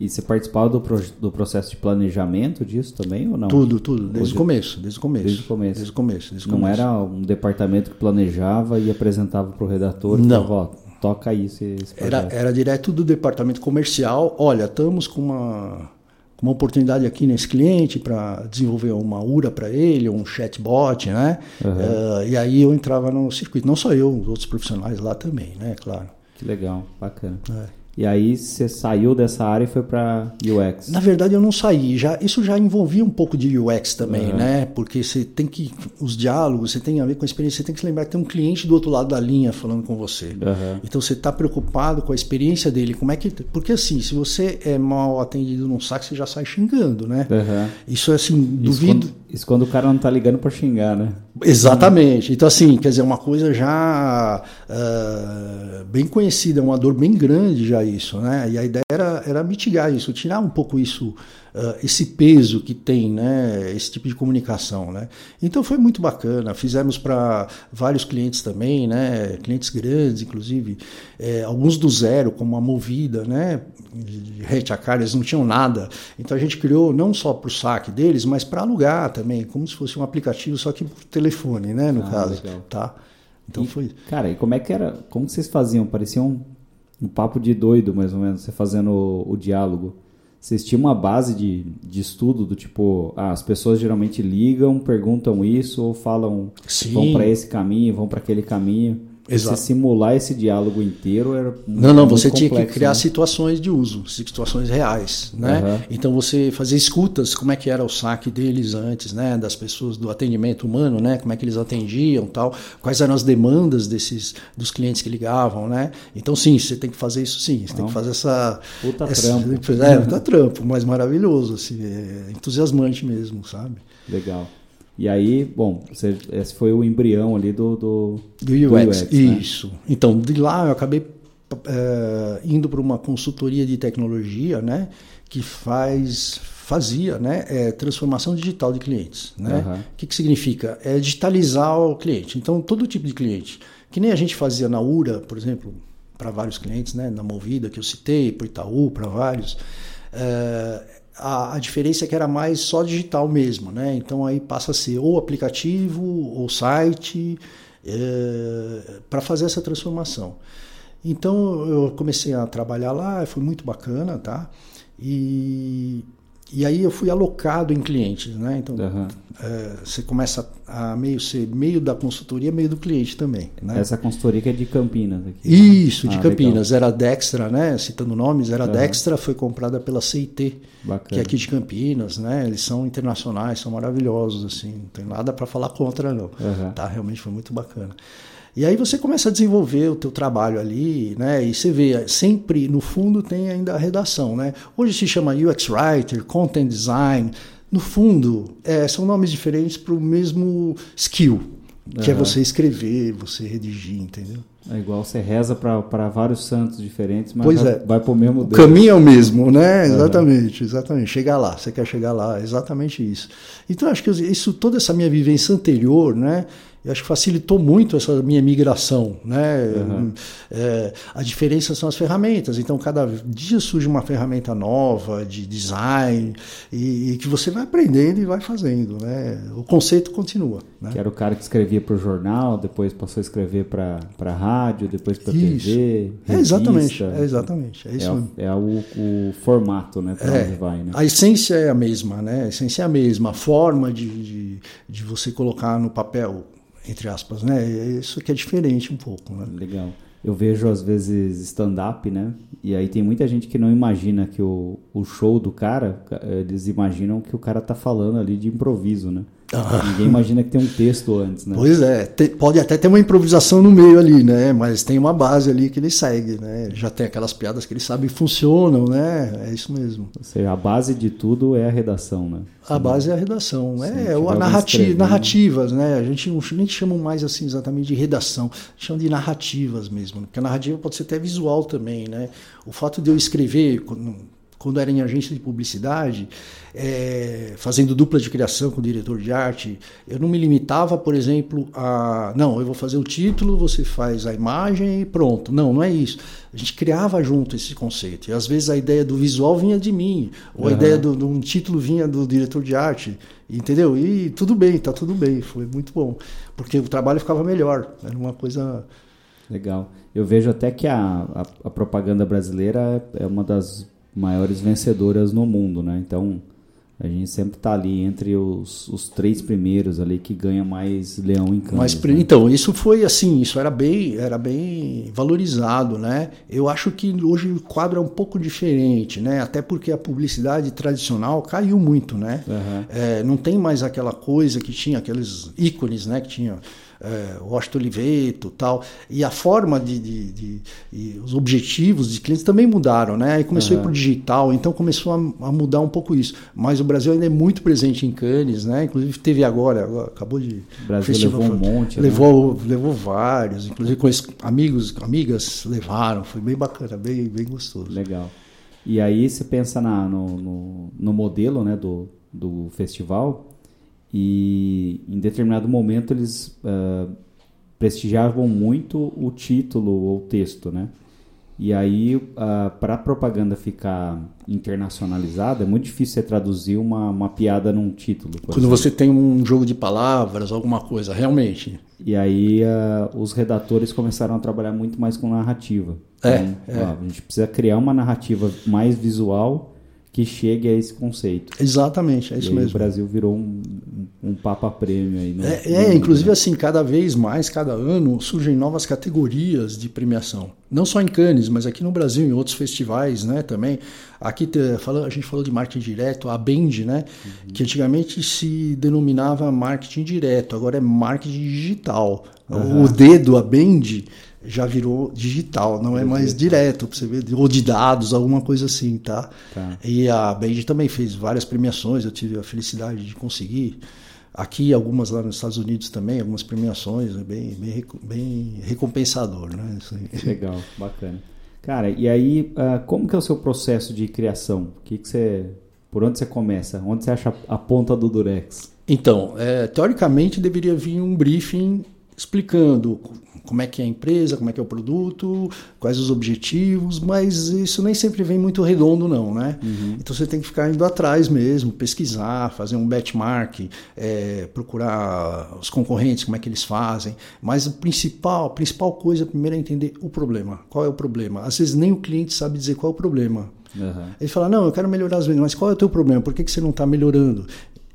E você participava do, pro, do processo de planejamento disso também ou não? Tudo, tudo, desde o começo, desde o começo. Desde o começo. Desde o começo, desde não começo. era um departamento que planejava e apresentava para o redator? Não. Falava, toca isso. Esse era, era direto do departamento comercial. Olha, estamos com uma, com uma oportunidade aqui nesse cliente para desenvolver uma URA para ele, um chatbot, né? Uhum. Uh, e aí eu entrava no circuito. Não só eu, os outros profissionais lá também, né? Claro. Que legal, bacana. É. E aí você saiu dessa área e foi para UX? Na verdade eu não saí. Já isso já envolvia um pouco de UX também, uhum. né? Porque você tem que os diálogos, você tem a ver com a experiência. Você tem que se lembrar que tem um cliente do outro lado da linha falando com você. Uhum. Então você está preocupado com a experiência dele. Como é que? Porque assim, se você é mal atendido num saque, você já sai xingando, né? Uhum. Isso é assim, duvido. Isso quando, isso quando o cara não está ligando para xingar, né? Exatamente. Então assim, quer dizer, uma coisa já uh, bem conhecida, uma dor bem grande já isso, né? E a ideia era, era mitigar isso, tirar um pouco isso uh, esse peso que tem né, esse tipo de comunicação. Né? Então foi muito bacana. Fizemos para vários clientes também, né, clientes grandes, inclusive, é, alguns do zero, como a Movida, né, de Retacar, eles não tinham nada. Então a gente criou não só para o saque deles, mas para alugar também, como se fosse um aplicativo, só que por telefone, né, no ah, caso. Legal. Tá? Então e, foi. Cara, e como é que era? Como vocês faziam? Parecia um, um papo de doido, mais ou menos, você fazendo o, o diálogo. Vocês tinham uma base de, de estudo do tipo, ah, as pessoas geralmente ligam, perguntam isso ou falam, Sim. vão para esse caminho, vão para aquele caminho. Exato. Você simular esse diálogo inteiro era Não, não, você complexo, tinha que criar né? situações de uso, situações reais, né? Uhum. Então você fazer escutas, como é que era o saque deles antes, né, das pessoas do atendimento humano, né, como é que eles atendiam, tal, quais eram as demandas desses dos clientes que ligavam, né? Então sim, você tem que fazer isso sim, você Não. tem que fazer essa Puta essa, trampo. É, puta trampo, mas maravilhoso, assim, é entusiasmante mesmo, sabe? Legal. E aí, bom, você, esse foi o embrião ali do, do, Do UX, né? isso. Então, de lá eu acabei é, indo para uma consultoria de tecnologia, né, que faz fazia, né, é, transformação digital de clientes, né? O que, que significa? É digitalizar o cliente. Então, todo tipo de cliente, que nem a gente fazia na URA, por exemplo, para vários clientes, né, na Movida que eu citei, para Itaú, para vários. é, a, a diferença é que era mais só digital mesmo, né? Então aí passa a ser ou aplicativo ou site para fazer essa transformação. Então eu comecei a trabalhar lá, foi muito bacana, tá? E, e aí eu fui alocado em clientes, né? Então Aham. é, você começa a meio ser meio da consultoria, meio do cliente também, né? Essa consultoria que é de Campinas. Aqui. Isso, de Ah, Campinas. Era a Dextra, né? Citando nomes, era Aham. Dextra, foi comprada pela CIT, Bacana. que é aqui de Campinas, né? Eles são internacionais, são maravilhosos, assim, não tem nada para falar contra, não. Aham. Tá? Realmente foi muito bacana. E aí você começa a desenvolver o teu trabalho ali, né? E você vê, sempre no fundo tem ainda a redação, né? Hoje se chama UX Writer, Content Design. No fundo, é, são nomes diferentes para o mesmo skill, que é Aham. você escrever, você redigir, entendeu? É igual você reza para vários santos diferentes, mas Pois vai, é. vai pro mesmo O Deus. caminho é o mesmo, né? Exatamente, exatamente. Chegar lá, você quer chegar lá, exatamente isso. Então, acho que isso, toda essa minha vivência anterior, né? Eu acho que facilitou muito essa minha migração, né? Uhum. É, a diferença são as ferramentas. Então, cada dia surge uma ferramenta nova de design e, e que você vai aprendendo e vai fazendo, né? O conceito continua, né? Que era o cara que escrevia para o jornal, depois passou a escrever para a rádio, depois para Isso. TV. É exatamente, revista. é exatamente, é isso É, é o, o formato, né? Para É, onde vai, né? A essência é a mesma, né? A essência é a mesma, a forma de, de, de você colocar no papel, entre aspas, né? É Isso que é diferente um pouco, né? Legal. Eu vejo às vezes stand-up, né? E aí tem muita gente que não imagina que o, o show do cara, eles imaginam que o cara tá falando ali de improviso, né? Ah. Ninguém imagina que tem um texto antes, né? Pois é, pode até ter uma improvisação no meio ali, né? Mas tem uma base ali que ele segue, né? Já tem aquelas piadas que ele sabe funcionam, né? É isso mesmo. Ou seja, a base de tudo é a redação, né? A base é a redação, Sim, é a narrativa, narrativas, né? A gente não nem chama mais assim exatamente de redação, chama de narrativas mesmo, porque a narrativa pode ser até visual também, né? O fato de eu escrever quando era em agência de publicidade, é, fazendo dupla de criação com o diretor de arte, eu não me limitava, por exemplo, a. Não, eu vou fazer o título, você faz a imagem e pronto. Não, não é isso. A gente criava junto esse conceito. E às vezes a ideia do visual vinha de mim, ou a ideia de um título vinha do diretor de arte, entendeu? E tudo bem, tá tudo bem, foi muito bom. Porque o trabalho ficava melhor. Era uma coisa. Legal. Eu vejo até que a, a, a propaganda brasileira é uma das maiores vencedoras no mundo, né? Então a gente sempre está ali entre os, os três primeiros ali que ganha mais leão em campo. Mas, né? Então, isso foi assim, isso era bem, era bem valorizado, né? Eu acho que hoje o quadro é um pouco diferente, né? Até porque a publicidade tradicional caiu muito, né? Uhum. É, não tem mais aquela coisa que tinha, aqueles ícones, né? Que tinha é, Washington Oliveto tal. E a forma de, de, de, de, os objetivos de clientes também mudaram, né? Aí começou uhum. a ir para o digital, então começou a, a, mudar um pouco isso. Mas o Brasil ainda é muito presente em Cannes, né? Inclusive teve agora, agora acabou de. O Brasil festival, levou um monte. Levou, né? levou vários, inclusive com amigos, amigas levaram, foi bem bacana, bem, bem gostoso. Legal. E aí você pensa na, no, no, no modelo né, do, do festival, e em determinado momento eles uh, prestigiavam muito o título ou o texto, né? E aí, uh, para a propaganda ficar internacionalizada, é muito difícil você traduzir uma, uma piada num título. Quando exemplo. você tem um jogo de palavras, alguma coisa, realmente. E aí, uh, os redatores começaram a trabalhar muito mais com narrativa. É, então, é. Ó, a gente precisa criar uma narrativa mais visual que chegue a esse conceito. Exatamente, é isso mesmo. o Brasil virou um, um, papa prêmio aí. No, é, é inclusive né? assim, cada vez mais, cada ano, surgem novas categorias de premiação. Não só em Cannes, mas aqui no Brasil, em outros festivais, né, também. Aqui a gente falou de marketing direto, a Bend, né, uhum. que antigamente se denominava marketing direto, agora é marketing digital. Uhum. O dedo, a Bend, já virou digital, não é mais direto, você ver, ou de dados, alguma coisa assim, tá? tá. E a Band também fez várias premiações, eu tive a felicidade de conseguir. Aqui, algumas lá nos Estados Unidos também, algumas premiações, é bem, bem, bem recompensador, né? Legal, bacana. Cara, e aí, uh, como que é o seu processo de criação? O que, que você, por onde você começa? Onde você acha a ponta do Durex? Então, é, teoricamente deveria vir um briefing explicando como é que é a empresa, como é que é o produto, quais os objetivos, mas isso nem sempre vem muito redondo não, né? Uhum. Então você tem que ficar indo atrás mesmo, pesquisar, fazer um benchmark, é, procurar os concorrentes, como é que eles fazem, mas o principal, a principal coisa primeiro é entender o problema. Qual é o problema? Às vezes nem o cliente sabe dizer qual é o problema. Uhum. Ele fala, não, eu quero melhorar as vendas, mas qual é o teu problema? Por que, que você não está melhorando?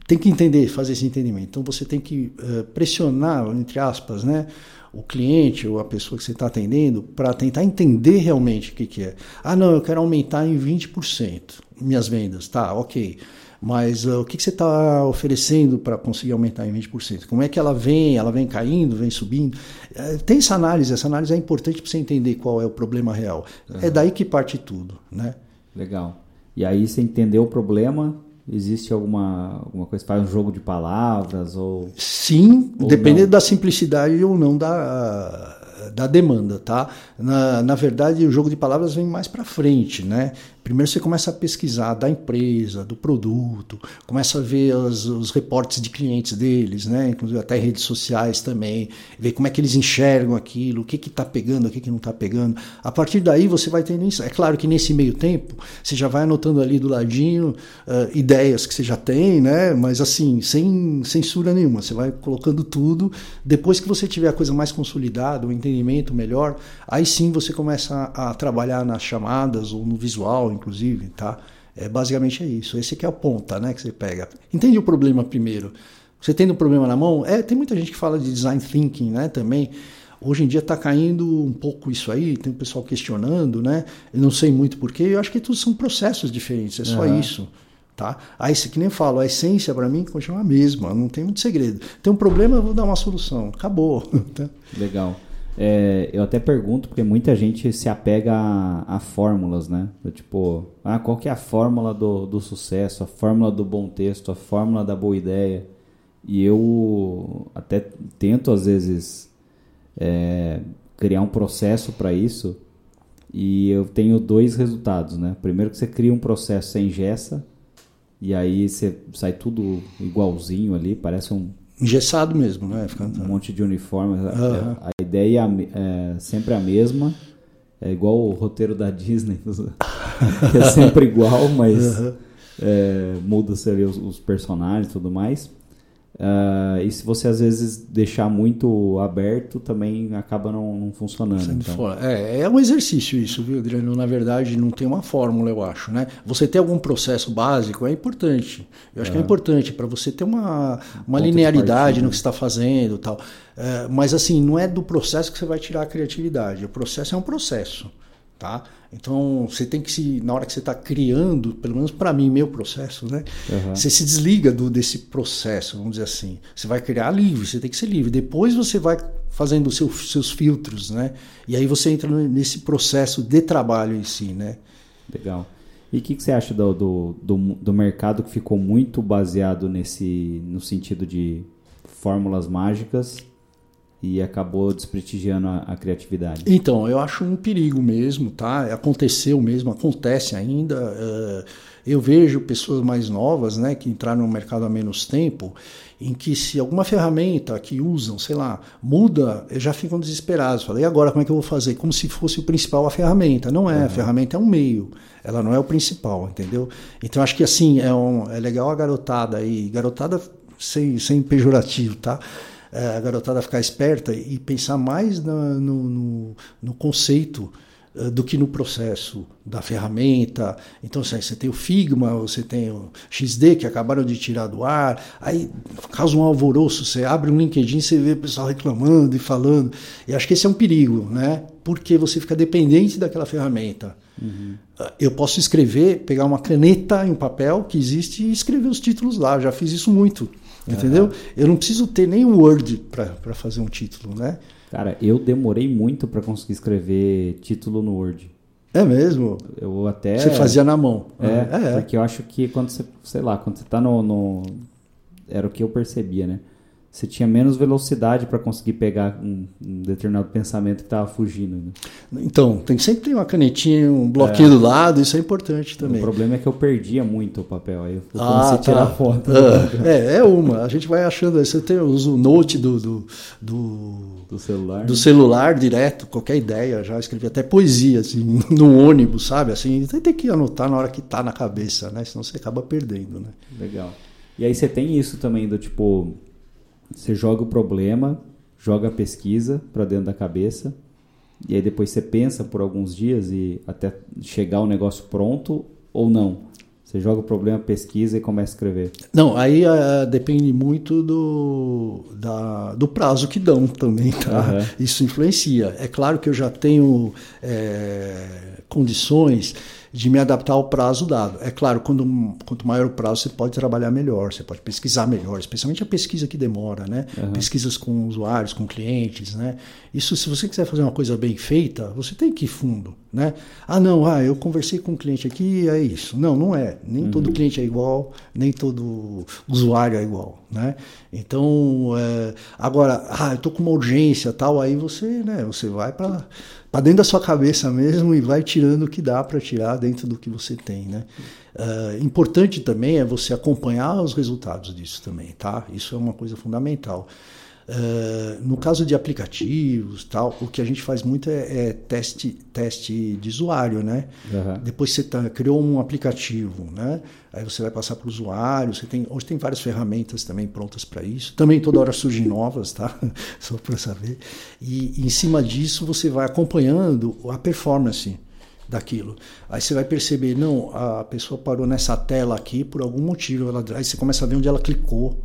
Tem que entender, fazer esse entendimento. Então você tem que uh, pressionar, entre aspas, né? O cliente ou a pessoa que você está atendendo para tentar entender realmente o que, que é. Ah, não, eu quero aumentar em 20% minhas vendas. Tá, ok. Mas uh, o que, que você está oferecendo para conseguir aumentar em 20%? Como é que ela vem? Ela vem caindo, vem subindo? Uh, tem essa análise, essa análise é importante para você entender qual é o problema real. Uhum. É daí que parte tudo, né? Legal. E aí você entendeu o problema, Existe alguma, alguma coisa? Faz um jogo de palavras? ou Sim, ou dependendo não? da simplicidade ou não da, da demanda, tá? Na, na verdade, o jogo de palavras vem mais para frente, né? Primeiro você começa a pesquisar da empresa, do produto, começa a ver os, os reportes de clientes deles, né? inclusive até redes sociais também, ver como é que eles enxergam aquilo, o que está pegando, o que, que não está pegando. A partir daí você vai tendo isso. É claro que nesse meio tempo você já vai anotando ali do ladinho uh, ideias que você já tem, né? mas assim, sem censura nenhuma. Você vai colocando tudo. Depois que você tiver a coisa mais consolidada, o entendimento melhor, aí sim você começa a, a trabalhar nas chamadas ou no visual inclusive, tá? É, basicamente é isso. Esse aqui é a ponta, né, que você pega. Entende o problema primeiro. Você tendo um problema na mão, é, tem muita gente que fala de design thinking, né, também. Hoje em dia está caindo um pouco isso aí, tem o pessoal questionando, né? Eu não sei muito porquê, eu acho que tudo são processos diferentes, é só uhum. isso. Tá? Aí, que nem eu falo, a essência para mim continua a mesma, não tem muito segredo. Tem um problema, eu vou dar uma solução. Acabou. *laughs* Tá? Legal. É, eu até pergunto, porque muita gente se apega a, a fórmulas, né? tipo, ah, qual que é a fórmula do, do sucesso, a fórmula do bom texto, a fórmula da boa ideia. E eu até tento, às vezes, é, criar um processo para isso. E eu tenho dois resultados, né? Primeiro que você cria um processo sem gessa, e aí você sai tudo igualzinho ali, parece um engessado mesmo, né? Ficando... Um monte de uniformes. Uhum. A, ideia é sempre a mesma. É igual o roteiro da Disney, *laughs* é sempre igual, mas uhum. é, muda-se ali os, os personagens e tudo mais. Uh, e se você às vezes deixar muito aberto, também acaba não, não funcionando. Então. É, é um exercício isso, viu, Adriano? Na verdade, não tem uma fórmula, eu acho. Né? Você ter algum processo básico é importante. Eu acho é. que é importante para você ter uma, uma linearidade no que você está fazendo tal. É, mas assim, não é do processo que você vai tirar a criatividade. O processo é um processo. Tá? Então você tem que se, na hora que você está criando, pelo menos para mim, meu processo, né? Uhum. Você se desliga do, desse processo, vamos dizer assim. Você vai criar livre, você tem que ser livre. Depois você vai fazendo os seu, seus filtros, né? E aí você entra nesse processo de trabalho em si, né? Legal. E o que, que, você acha do, do, do, do mercado que ficou muito baseado nesse no sentido de fórmulas mágicas e acabou desprestigiando a, a, criatividade. Então, eu acho um perigo mesmo, tá? Aconteceu mesmo, acontece ainda. Uh, eu vejo pessoas mais novas, né, que entraram no mercado há menos tempo, em que se alguma ferramenta que usam, sei lá, muda, já ficam desesperados. Falei, e agora como é que eu vou fazer? Como se fosse o principal a ferramenta. Não é, uhum. a ferramenta é um meio, ela não é o principal, entendeu? Então acho que assim, é, um, é legal a garotada aí, garotada sem, sem pejorativo, tá? É, a garotada ficar esperta e pensar mais na, no, no, no, conceito é, do que no processo da ferramenta. Então, assim, você tem o Figma, você tem o XD que acabaram de tirar do ar, aí causa um alvoroço, você abre um LinkedIn, você vê o pessoal reclamando e falando. E acho que esse é um perigo, né? Porque você fica dependente daquela ferramenta. Uhum. Eu posso escrever, pegar uma caneta em um papel que existe e escrever os títulos lá. Já fiz isso muito. Entendeu? Uhum. Eu não preciso ter nem Word para fazer um título, né? Cara, eu demorei muito para conseguir escrever título no Word. É mesmo? Eu até. Você fazia na mão. É, é, é. porque eu acho que quando você, sei lá, quando você tá no, no. Era o que eu percebia, né? Você tinha menos velocidade para conseguir pegar um, um, determinado pensamento que estava fugindo. Né? Então, tem sempre tem uma canetinha, um bloquinho é. do lado, isso é importante também. O problema é que eu perdia muito o papel, aí eu comecei ah, a tirar tá. foto. Ah, é, é uma, a gente vai achando, você tem o note do, do, do, do celular, do né? celular direto, qualquer ideia, já escrevi até poesia, assim, *laughs* no ônibus, sabe, assim, tem que anotar na hora que está na cabeça, né, senão você acaba perdendo, né. Legal. E aí você tem isso também do tipo você joga o problema, joga a pesquisa para dentro da cabeça, e aí depois você pensa por alguns dias e até chegar o negócio pronto ou não. Você joga o problema, pesquisa e começa a escrever. Não, aí uh, depende muito do, da, do prazo que dão também, tá? Uhum. Isso influencia. É claro que eu já tenho é, condições de me adaptar ao prazo dado. É claro, quando, quanto maior o prazo, você pode trabalhar melhor, você pode pesquisar melhor, especialmente a pesquisa que demora, né? Uhum. Pesquisas com usuários, com clientes, né? Isso, se você quiser fazer uma coisa bem feita, você tem que ir fundo, né? Ah, não, ah, eu conversei com um cliente aqui, é isso. Não, não é. Nem uhum. todo cliente é igual, nem todo usuário é igual, né? Então, é, agora, ah, eu tô com uma urgência, tal, aí você, né? Você vai para para dentro da sua cabeça mesmo e vai tirando o que dá para tirar dentro do que você tem, né? Uh, importante também é você acompanhar os resultados disso também, tá? Isso é uma coisa fundamental. Uh, no caso de aplicativos, tal, o que a gente faz muito é, é teste, teste de usuário, né? Uhum. Depois você tá, criou um aplicativo, né? Aí você vai passar para o usuário. Você tem, hoje tem várias ferramentas também prontas para isso. Também toda hora surgem novas, tá? *laughs* Só para saber. E, e em cima disso você vai acompanhando a performance daquilo. Aí você vai perceber, não, a pessoa parou nessa tela aqui por algum motivo. Ela, aí você começa a ver onde ela clicou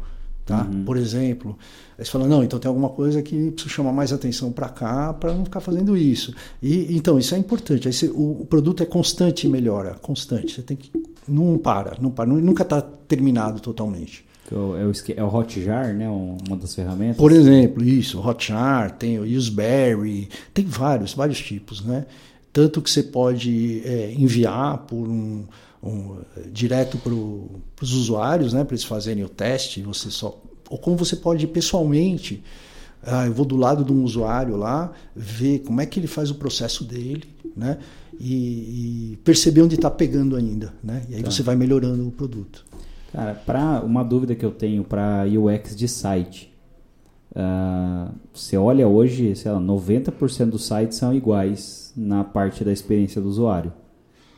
tá? Uhum. Por exemplo, aí você fala, não, então tem alguma coisa que precisa chamar mais atenção para cá para não ficar fazendo isso. E então isso é importante. Aí você, o, o, produto é constante e melhora, constante. Você tem que Não para, não para, nunca está terminado totalmente. É o, é o Hotjar, né? Uma das ferramentas. Por exemplo, isso, Hotjar, tem o Useberry, tem vários, vários tipos, né? Tanto que você pode é, enviar por um, um direto para os usuários, né? Para eles fazerem o teste, você só ou como você pode ir pessoalmente ah, eu vou do lado de um usuário lá, ver como é que ele faz o processo dele, né? E, e perceber onde está pegando ainda, né? E aí tá. você vai melhorando o produto. Cara, para uma dúvida que eu tenho para UX de site, uh, você olha hoje, sei lá, 90% dos sites são iguais na parte da experiência do usuário.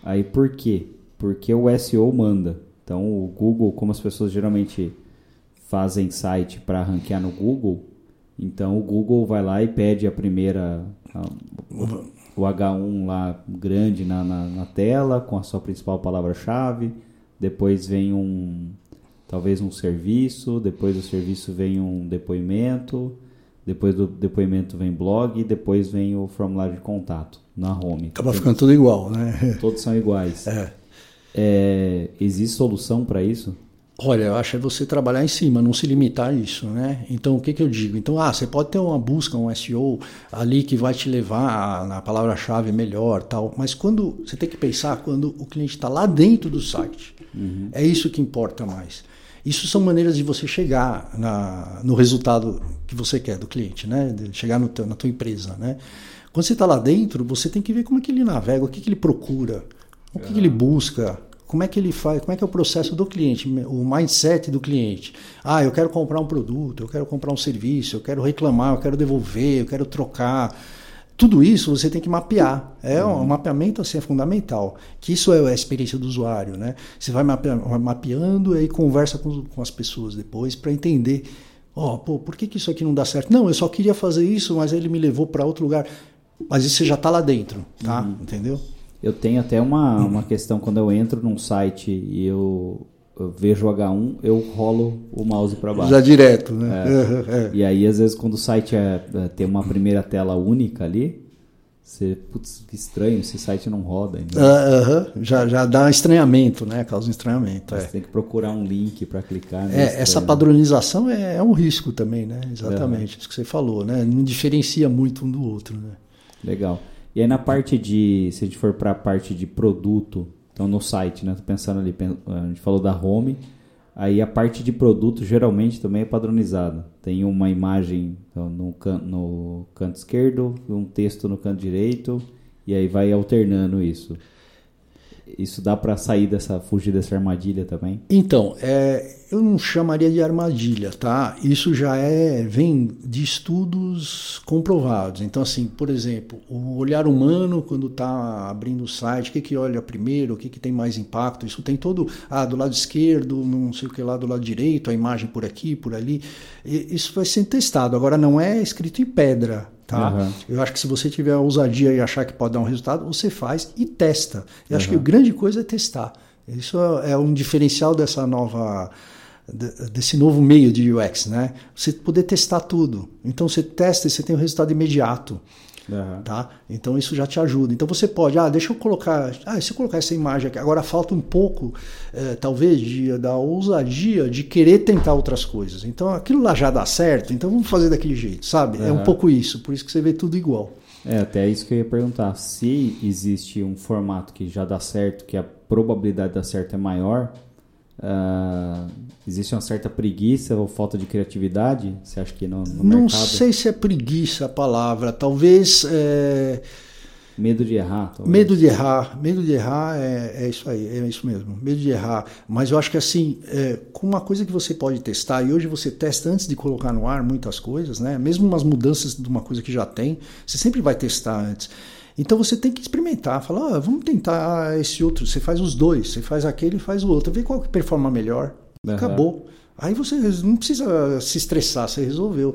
Aí por quê? Porque o SEO manda. Então o Google, como as pessoas geralmente fazem site para ranquear no Google, então o Google vai lá e pede a primeira, a, o H1 lá grande na, na, na tela, com a sua principal palavra-chave. Depois vem um, talvez um serviço. Depois do serviço vem um depoimento. Depois do depoimento vem blog. E depois vem o formulário de contato na home. Acaba ficando tudo igual, né? Todos são iguais. É. É, existe solução para isso? Olha, eu acho é você trabalhar em cima, não se limitar a isso, né? Então, o que, que eu digo? Então, ah, você pode ter uma busca, um SEO ali que vai te levar na palavra-chave melhor, tal. Mas quando você tem que pensar quando o cliente está lá dentro do site, uhum. é isso que importa mais. Isso são maneiras de você chegar na, no resultado que você quer do cliente, né? De chegar no teu, na tua empresa, né? Quando você está lá dentro, você tem que ver como é que ele navega, o que, que ele procura, o que, que ele busca, como é que ele faz, como é que é o processo do cliente, o mindset do cliente. Ah, eu quero comprar um produto, eu quero comprar um serviço, eu quero reclamar, eu quero devolver, eu quero trocar. Tudo isso você tem que mapear. É um, um mapeamento assim é fundamental. Que isso é a experiência do usuário, né? Você vai mapeando e aí conversa com, com as pessoas depois para entender. Ó, oh, pô, por que, que isso aqui não dá certo? Não, eu só queria fazer isso, mas ele me levou para outro lugar. Mas isso já está lá dentro, tá? Uhum. Entendeu? Eu tenho até uma, uma questão quando eu entro num site e eu, eu vejo o H1, eu rolo o mouse para baixo. Já direto, né? *laughs* É. É. E aí, às vezes, quando o site é, é, tem uma primeira tela única ali, você, putz, que estranho, esse site não roda ainda. Uh, uh -huh. já, já dá estranhamento, né? Causa um estranhamento. Você é. tem que procurar um link para clicar. É, essa padronização é, é, um risco também, né? Exatamente, isso que você falou, né? Não diferencia muito um do outro, né? Legal. E aí na parte de, se a gente for para a parte de produto, então no site, né? Tô pensando ali, a gente falou da home, aí a parte de produto geralmente também é padronizada. Tem uma imagem então, no, can, no canto esquerdo, um texto no canto direito, e aí vai alternando isso. Isso dá para sair dessa, fugir dessa armadilha também? Então, é, eu não chamaria de armadilha, tá? Isso já é vem de estudos comprovados. Então, assim, por exemplo, o olhar humano quando está abrindo o site, o que que olha primeiro, o que que tem mais impacto? Isso tem todo, ah, do lado esquerdo, não sei o que lá do lado direito, a imagem por aqui, por ali. E, isso vai ser testado. Agora, não é escrito em pedra. Tá? Uhum. Eu acho que se você tiver a ousadia e achar que pode dar um resultado, você faz e testa. Eu uhum. acho que a grande coisa é testar. Isso é um diferencial dessa nova desse novo meio de UX, né? Você poder testar tudo. Então você testa e você tem o um resultado imediato. Uhum. Tá? Então isso já te ajuda. Então você pode, ah, deixa eu colocar, ah, se eu colocar essa imagem aqui, agora falta um pouco, é, talvez, de, da ousadia de querer tentar outras coisas. Então aquilo lá já dá certo, então vamos fazer daquele jeito, sabe? Uhum. É um pouco isso, por isso que você vê tudo igual. É, até isso que eu ia perguntar. Se existe um formato que já dá certo, que a probabilidade de dar certo é maior, Uh, existe uma certa preguiça ou falta de criatividade? Você acha que no Não mercado? sei se é preguiça a palavra. Talvez. É... Medo de errar. Talvez. Medo de errar. Medo de errar é, é, isso aí, é isso mesmo. Medo de errar. Mas eu acho que assim, é, com uma coisa que você pode testar, e hoje você testa antes de colocar no ar muitas coisas, né? Mesmo umas mudanças de uma coisa que já tem, você sempre vai testar antes. Então você tem que experimentar, falar, ah, vamos tentar esse outro. Você faz os dois, você faz aquele e faz o outro, vê qual que performa melhor. Uhum. Acabou. Aí você não precisa se estressar, você resolveu.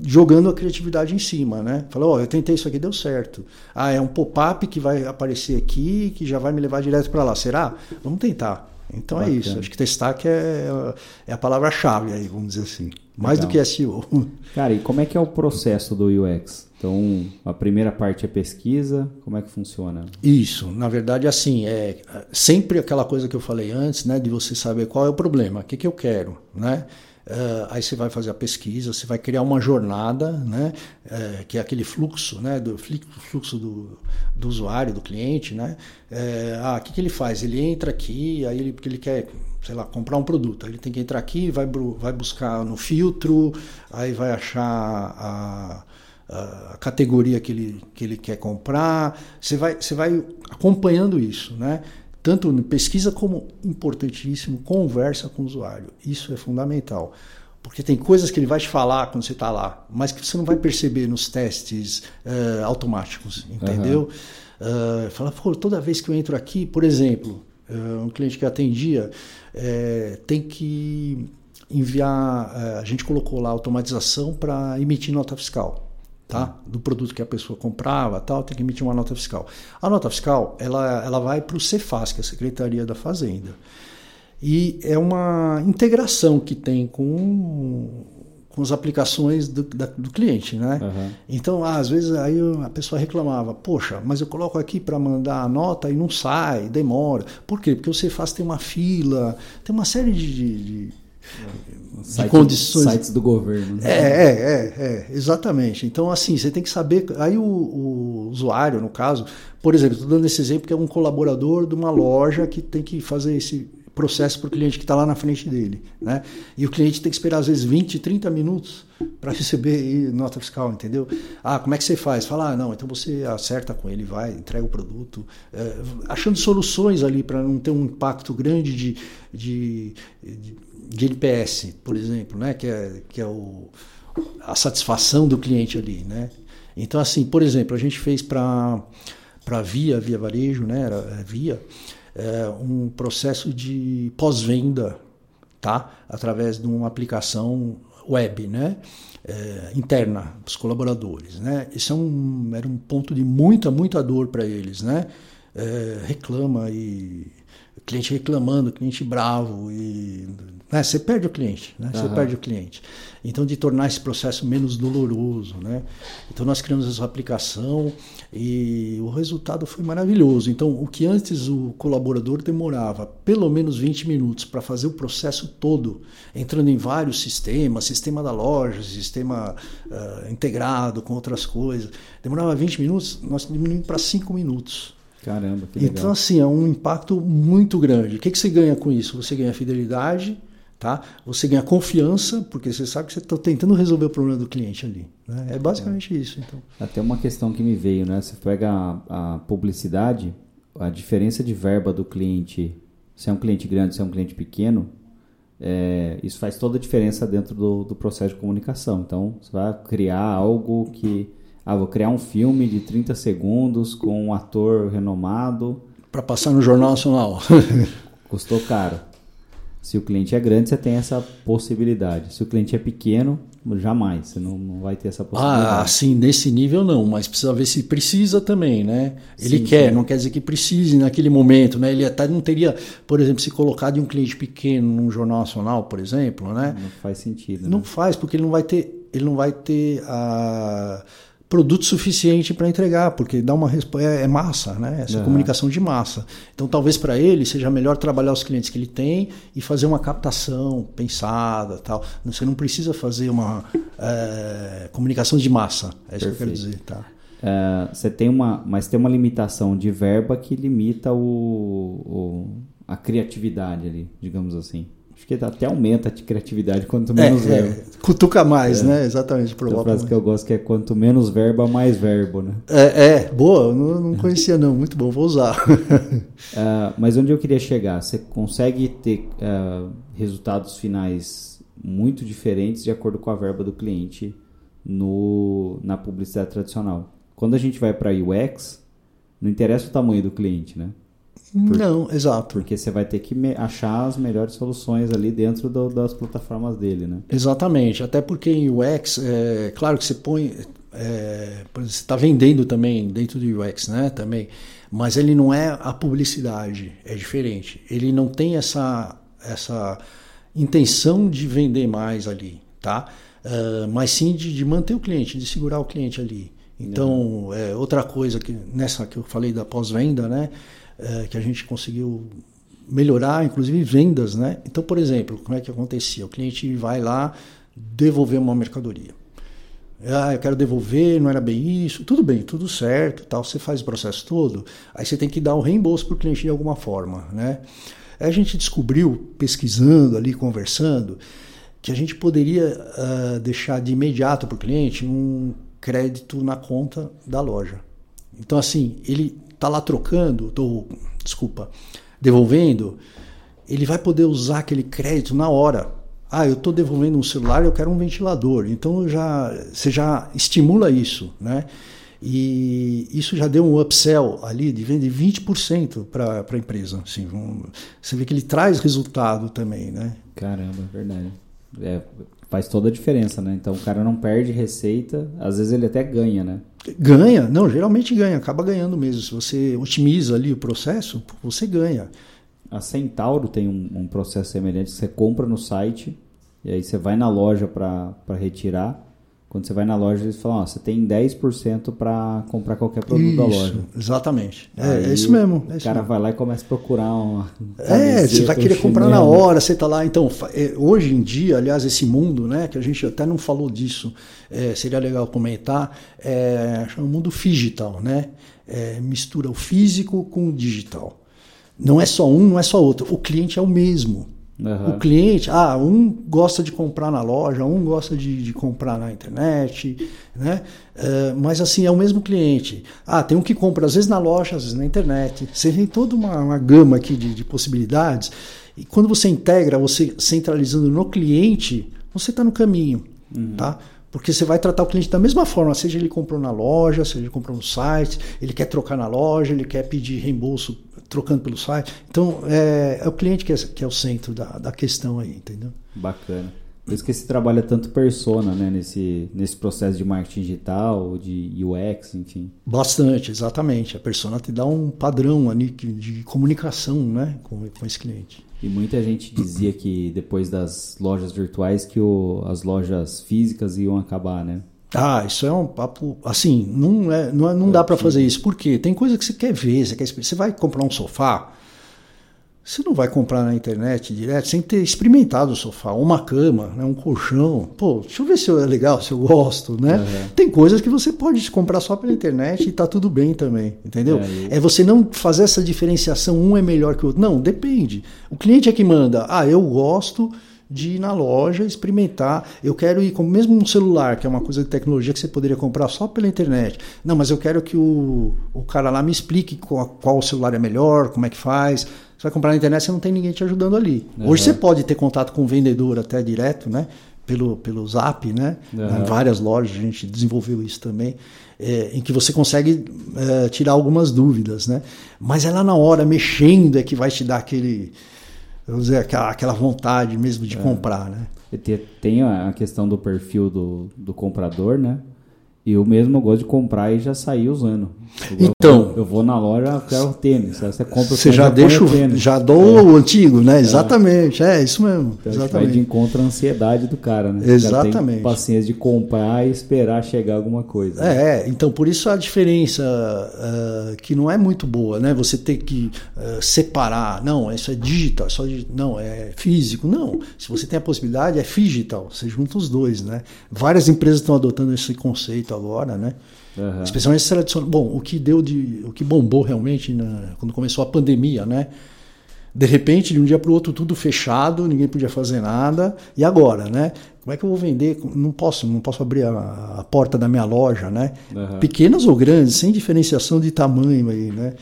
Jogando a criatividade em cima, né? Falou, ó, oh, eu tentei isso aqui, deu certo. Ah, é um pop-up que vai aparecer aqui, que já vai me levar direto para lá. Será? Vamos tentar. Então Bacana. é isso. Acho que destaque é, é a palavra-chave aí, vamos dizer assim. Mais Legal. do que SEO. *laughs* Cara, e como é que é o processo do UX? Então, a primeira parte é pesquisa, como é que funciona? Isso, na verdade, assim, é sempre aquela coisa que eu falei antes, né, de você saber qual é o problema, o que, que eu quero, né? Uh, aí você vai fazer a pesquisa, você vai criar uma jornada, né, uh, que é aquele fluxo, né, do fluxo do, do usuário, do cliente, né. Uh, ah, o que, que ele faz? Ele entra aqui, aí ele, porque ele quer, sei lá, comprar um produto, ele tem que entrar aqui, vai, vai buscar no filtro, aí vai achar a, a categoria que ele, que ele quer comprar, você vai, você vai acompanhando isso, né tanto pesquisa como importantíssimo, conversa com o usuário. Isso é fundamental. Porque tem coisas que ele vai te falar quando você está lá, mas que você não vai perceber nos testes uh, automáticos, entendeu? Uhum. Uh, fala, pô, toda vez que eu entro aqui, por exemplo, uh, um cliente que atendia é, tem que enviar, a gente colocou lá automatização para emitir nota fiscal tá? do produto que a pessoa comprava, tal, tem que emitir uma nota fiscal. A nota fiscal ela, ela vai para o Cefaz, que é a Secretaria da Fazenda. E é uma integração que tem com, com as aplicações do, da, do cliente, né? Uhum. Então, às vezes aí a pessoa reclamava, poxa, mas eu coloco aqui para mandar a nota e não sai, demora. Por quê? Porque o Cefaz tem uma fila, tem uma série de, de, de Site, de condições. Sites do governo. Né? É, é, é, é, exatamente. Então, assim, você tem que saber. Aí o, o usuário, no caso, por exemplo, estou dando esse exemplo que é um colaborador de uma loja que tem que fazer esse processo para o cliente que está lá na frente dele. Né? E o cliente tem que esperar, às vezes, 20, 30 minutos para receber nota fiscal, entendeu? Ah, como é que você faz? Fala, ah, não, então você acerta com ele, vai, entrega o produto, é, achando soluções ali para não ter um impacto grande de, de, de de NPS, por exemplo, né? que é, que é o, a satisfação do cliente ali. Né? Então, assim, por exemplo, a gente fez para para Via, Via Varejo, né? Era, é, Via, é, um processo de pós-venda, tá? Através de uma aplicação web, né? É, interna os colaboradores, né? Isso é um, era um ponto de muita, muita dor para eles, né? É, reclama e cliente reclamando, cliente bravo e né, você perde o cliente, né? Uhum. Você perde o cliente. Então de tornar esse processo menos doloroso, né? Então nós criamos essa aplicação e o resultado foi maravilhoso. Então o que antes o colaborador demorava pelo menos 20 minutos para fazer o processo todo, entrando em vários sistemas, sistema da loja, sistema uh, integrado com outras coisas, demorava 20 minutos, nós diminuímos para 5 minutos. Caramba, que legal. Então, assim, é um impacto muito grande. O que, que você ganha com isso? Você ganha fidelidade, tá? Você ganha confiança, porque você sabe que você está tentando resolver o problema do cliente ali. Né? É basicamente é. isso. Então. Até uma questão que me veio, né? Você pega a, a, publicidade, a diferença de verba do cliente, se é um cliente grande, se é um cliente pequeno, é, isso faz toda a diferença dentro do, do processo de comunicação. Então, você vai criar algo que ah, vou criar um filme de 30 segundos com um ator renomado. Para passar no Jornal Nacional. *laughs* Custou caro. Se o cliente é grande, você tem essa possibilidade. Se o cliente é pequeno, jamais. Você não, não vai ter essa possibilidade. Ah, sim, nesse nível não, mas precisa ver se precisa também, né? Ele sim, quer, sim. não quer dizer que precise naquele momento, né? Ele até não teria, por exemplo, se colocar de um cliente pequeno num jornal nacional, por exemplo, né? Não faz sentido. Não né? faz, porque ele não vai ter, ele não vai ter a produto suficiente para entregar, porque dá uma é, é massa, né? Essa uhum. comunicação de massa. Então, talvez para ele seja melhor trabalhar os clientes que ele tem e fazer uma captação pensada, tal. Você não precisa fazer uma é, comunicação de massa. É isso Perfeito. que eu quero dizer, tá? É, você tem uma, mas tem uma limitação de verba que limita o, o a criatividade ali, digamos assim. Acho que até aumenta a criatividade quanto menos é, verbo. É, cutuca mais, é. né? Exatamente. Provoca a frase que eu gosto que é quanto menos verba, mais verbo, né? É, é boa, não, não conhecia não, muito bom, vou usar. uh, *laughs* mas onde eu queria chegar? Você consegue ter uh, resultados finais muito diferentes de acordo com a verba do cliente no, na publicidade tradicional. Quando a gente vai para UX, não interessa o tamanho do cliente, né? Por, não, exato. Porque você vai ter que achar as melhores soluções ali dentro do, das plataformas dele, né? Exatamente. Até porque em UX, é claro que você põe é, você está vendendo também dentro do UX, né? Também, mas ele não é a publicidade, é diferente. Ele não tem essa essa intenção de vender mais ali, tá? Uh, mas sim de, de, manter o cliente, de segurar o cliente ali. Então, é, outra coisa que nessa que eu falei da pós-venda, né? É, que a gente conseguiu melhorar, inclusive vendas, né? Então, por exemplo, como é que acontecia? O cliente vai lá devolver uma mercadoria. Ah, eu quero devolver, não era bem isso. Tudo bem, tudo certo, tal. Você faz o processo todo, aí você tem que dar um reembolso para o cliente de alguma forma, né? Aí a gente descobriu, pesquisando ali, conversando, que a gente poderia uh, deixar de imediato para o cliente um crédito na conta da loja. Então, assim, ele está lá trocando, tô, desculpa, devolvendo, ele vai poder usar aquele crédito na hora. Ah, eu estou devolvendo um celular, eu quero um ventilador. Então já, você já estimula isso, né? E isso já deu um upsell ali de venda de 20% para a empresa. Assim, um, você vê que ele traz resultado também, né? Caramba, é verdade. É, faz toda a diferença, né? Então o cara não perde receita, às vezes ele até ganha, né? Ganha, não, geralmente ganha, acaba ganhando mesmo. Se você otimiza ali o processo, você ganha. A Centauro tem um, um processo semelhante, você compra no site e aí você vai na loja para retirar. Quando você vai na loja, eles falam: ó, você tem 10% para comprar qualquer produto isso, da loja. Exatamente. É, é isso mesmo. É o cara mesmo. vai lá e começa a procurar uma. É, você vai querer comprar na hora, você tá lá. Então, é, hoje em dia, aliás, esse mundo, né, que a gente até não falou disso, é, seria legal comentar, é, chama o mundo digital, né? É, mistura o físico com o digital. Não é só um, não é só outro. O cliente é o mesmo. Uhum. O cliente, ah, um gosta de comprar na loja, um gosta de, de comprar na internet, né? Uh, mas assim, é o mesmo cliente. Ah, tem um que compra às vezes na loja, às vezes na internet. Você tem toda uma, uma gama aqui de, de possibilidades. E quando você integra, você centralizando no cliente, você está no caminho, uhum. tá? Porque você vai tratar o cliente da mesma forma, seja ele comprou na loja, seja ele comprou no site, ele quer trocar na loja, ele quer pedir reembolso trocando pelo site. Então, é, é o cliente que é, que é o centro da, da questão aí, entendeu? Bacana. Por isso que esse trabalho é tanto persona, né? Nesse, nesse processo de marketing digital, de UX, enfim. Bastante, exatamente. A persona te dá um padrão ali de comunicação, né? Com, com esse cliente. E muita gente dizia que depois das lojas virtuais que o, as lojas físicas iam acabar, né? Ah, isso é um papo. Assim, não, é, não, é, não dá para fazer isso. Por quê? Tem coisa que você quer ver, você quer Você vai comprar um sofá, você não vai comprar na internet direto sem ter experimentado o sofá, uma cama, né, um colchão. Pô, deixa eu ver se é legal, se eu gosto, né? Uhum. Tem coisas que você pode comprar só pela internet e tá tudo bem também, entendeu? É, é você não fazer essa diferenciação, um é melhor que o outro. Não, depende. O cliente é que manda, ah, eu gosto de ir na loja, experimentar. Eu quero ir com mesmo um celular, que é uma coisa de tecnologia que você poderia comprar só pela internet. Não, mas eu quero que o, o cara lá me explique qual, qual celular é melhor, como é que faz. Você vai comprar na internet, você não tem ninguém te ajudando ali. Uhum. Hoje você pode ter contato com o vendedor até direto, né? Pelo, pelo Zap, né? Uhum. Em várias lojas a gente desenvolveu isso também. É, em que você consegue é, tirar algumas dúvidas, né? Mas é lá na hora, mexendo, é que vai te dar aquele, vamos dizer, aquela, aquela vontade mesmo de é. comprar, né? Tem a questão do perfil do, do comprador, né? E eu mesmo gosto de comprar e já sair usando. Eu então, eu vou na loja, quero tênis. Você compra Você já deixa o tênis. Já dou é. o antigo, né? Exatamente, é, é isso mesmo. Então, exatamente. de encontro à ansiedade do cara, né? Exatamente. Tem paciência de comprar e esperar chegar alguma coisa. Né? É, então por isso a diferença uh, que não é muito boa, né? Você ter que uh, separar, não, isso é digital, só não, é físico, não. Se você tem a possibilidade, é digital, você junta os dois, né? Várias empresas estão adotando esse conceito agora, né? Uhum. Especialmente tradicional. Bom, o que deu de, o que bombou realmente na, quando começou a pandemia, né? De repente, de um dia para o outro, tudo fechado, ninguém podia fazer nada. E agora, né? Como é que eu vou vender? Não posso, não posso abrir a, a porta da minha loja, né? Uhum. Pequenas ou grandes, sem diferenciação de tamanho aí, né?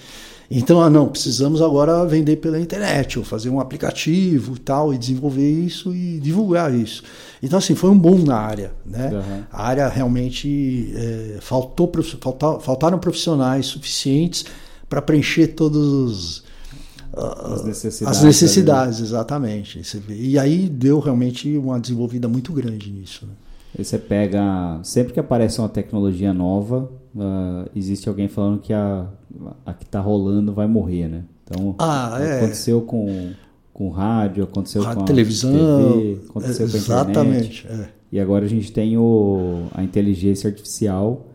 Então, ah, não, precisamos agora vender pela internet, ou fazer um aplicativo e tal, e desenvolver isso e divulgar isso. Então, assim, foi um boom na área. Né? Uhum. A área realmente é, faltou, falta, faltaram profissionais suficientes para preencher todos as necessidades. As necessidades, exatamente. E aí deu realmente uma desenvolvida muito grande nisso. Né? Aí você pega. Sempre que aparece uma tecnologia nova, uh, existe alguém falando que a, a que está rolando vai morrer, né? Então, ah, é. aconteceu com, com rádio, aconteceu a com a televisão, TV, aconteceu com a exatamente. internet. É. E agora a gente tem o, a inteligência artificial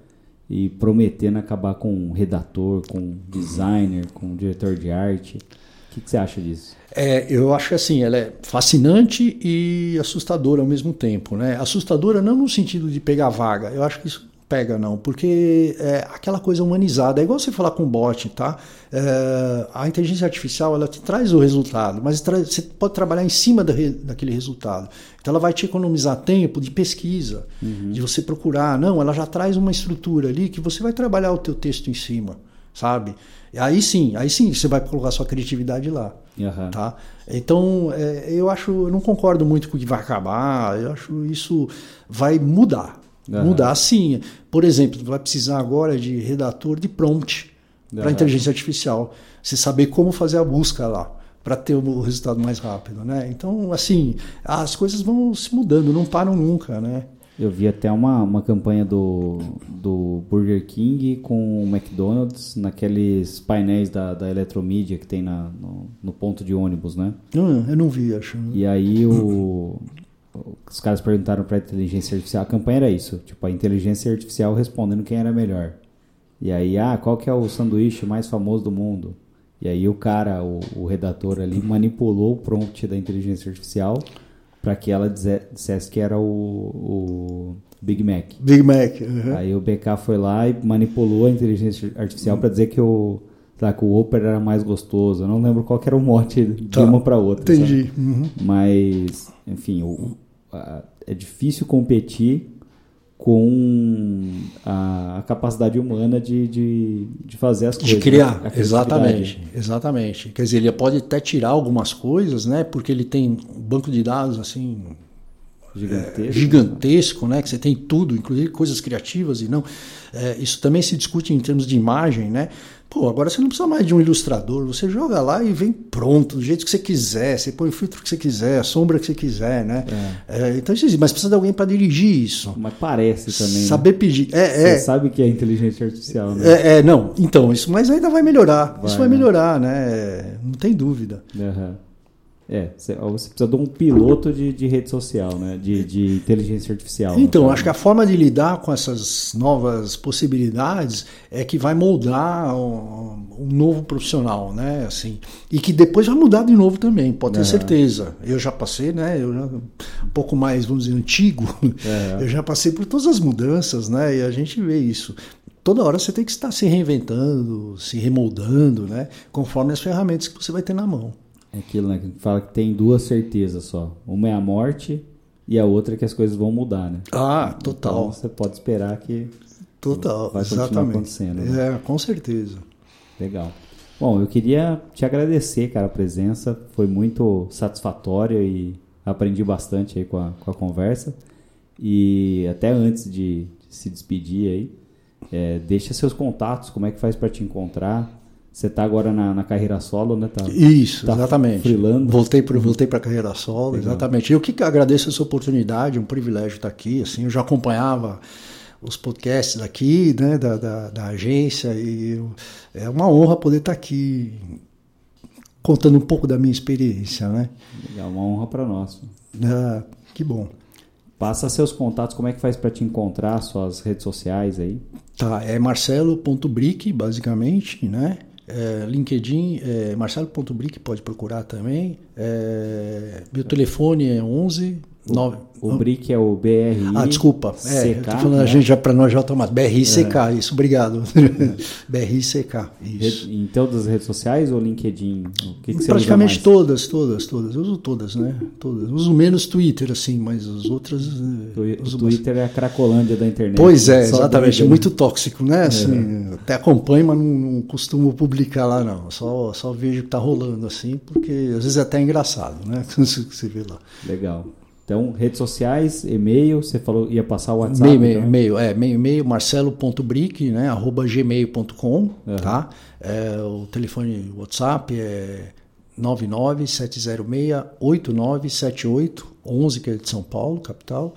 e prometendo acabar com um redator, com um designer, com um diretor de arte. O que, que você acha disso? É, eu acho que assim, ela é fascinante e assustadora ao mesmo tempo, né? Assustadora não no sentido de pegar vaga, eu acho que isso pega não, porque é aquela coisa humanizada, é igual você falar com bot, tá? É, a inteligência artificial ela te traz o resultado, mas você pode trabalhar em cima da, daquele resultado. Então ela vai te economizar tempo de pesquisa, uhum. de você procurar. Não, ela já traz uma estrutura ali que você vai trabalhar o teu texto em cima, sabe? E aí sim, aí sim você vai colocar sua criatividade lá. Uhum. Tá? Então, é, eu acho, eu não concordo muito com o que vai acabar, eu acho isso vai mudar. Uhum. Mudar sim. Por exemplo, vai precisar agora de redator de prompt uhum. para inteligência artificial. Você saber como fazer a busca lá para ter o resultado mais rápido, né? Então, assim, as coisas vão se mudando, não param nunca, né? Eu vi até uma, uma campanha do, do Burger King com o McDonald's naqueles painéis da, da Eletromídia que tem na, no, no ponto de ônibus, né? Hum, eu não vi, acho. E aí o, os caras perguntaram para a inteligência artificial, a campanha era isso, tipo a inteligência artificial respondendo quem era melhor. E aí, ah, qual que é o sanduíche mais famoso do mundo? E aí o cara, o, o redator ali, manipulou o prompt da inteligência artificial para que ela dissesse que era o, o, Big Mac. Big Mac. Uhum. Aí o BK foi lá e manipulou a inteligência artificial uhum. para dizer que o lá, que o Oper era mais gostoso. Eu não lembro qual era o mote de tá. uma para outra. Entendi. Uhum. Mas, enfim, o, é difícil competir com a, capacidade humana de, de, de, fazer as coisas. De criar, né? exatamente, exatamente. Quer dizer, ele pode até tirar algumas coisas, né? Porque ele tem um banco de dados assim gigantesco, é, gigantesco né? Que você tem tudo, inclusive coisas criativas e não. É, isso também se discute em termos de imagem, né? Pô, agora você não precisa mais de um ilustrador, você joga lá e vem pronto, do jeito que você quiser, você põe o filtro que você quiser, a sombra que você quiser, né? É. É, então, mas precisa de alguém para dirigir isso. Mas parece também. Né? Saber né? pedir. É, você é. sabe que é inteligência artificial, né? É, é, não, então, isso, mas ainda vai melhorar. Vai, isso vai né? melhorar, né? Não tem dúvida. Uhum. É, você precisa de um piloto de, de rede social, né? De, de inteligência artificial. Então, acho que a forma de lidar com essas novas possibilidades é que vai moldar um, um novo profissional, né? Assim, e que depois vai mudar de novo também, pode ter certeza. Eu já passei, né? Eu já, um pouco mais, vamos dizer, antigo. *laughs* Eu já passei por todas as mudanças, né? E a gente vê isso toda hora você tem que estar se reinventando, se remoldando, né? Conforme as ferramentas que você vai ter na mão. É aquilo, né? Que fala que tem duas certezas só. Uma é a morte e a outra é que as coisas vão mudar, né? Ah, total. Então você pode esperar que total, vai continuar exatamente. acontecendo. Né? É, com certeza. Legal. Bom, eu queria te agradecer, cara, a presença. Foi muito satisfatória e aprendi bastante aí com a, com a conversa. E até antes de, se despedir aí, é, deixa seus contatos, como é que faz para te encontrar, você está agora na, na, carreira solo, né? Tá, Isso, tá exatamente. Freelando. Voltei para voltei a carreira solo, Legal. exatamente. Eu que agradeço essa oportunidade, é um privilégio estar aqui. Assim, eu já acompanhava os podcasts aqui, né, da, da, da agência, e eu, é uma honra poder estar aqui contando um pouco da minha experiência, né? Legal, uma honra para nós. Ah, que bom. Passa seus contatos, como é que faz para te encontrar, suas redes sociais aí? Tá, é marcelo.brick, basicamente, né? É, LinkedIn, é, Marcelo.brick, pode procurar também. É, meu telefone é 11 o, 9, o BRIC é o BRI. Ah, desculpa. É, CK, falando né? a gente já para nós já automático. BRICK, é. isso, obrigado. *laughs* É. BRICK, isso. Em todas as redes sociais ou LinkedIn? O que, que Praticamente todas, todas, todas. Eu uso todas, né? Todas. Uso menos Twitter, assim, mas as outras. Eh, o Twitter mais. é a cracolândia da internet. Pois é, exatamente. É muito tóxico, né? É. Assim, Até acompanho, mas não, não, costumo publicar lá, não. Só, só vejo o que está rolando, assim, porque às vezes é até engraçado, né? *laughs* Você vê lá. Legal. Então, redes sociais, e-mail, você falou ia passar o WhatsApp? E-mail, e-mail, é, e-mail marcelo.brick, né, arroba gmail.com, uhum. tá? É, o telefone WhatsApp é 99706-8978, 11, que é de São Paulo, capital.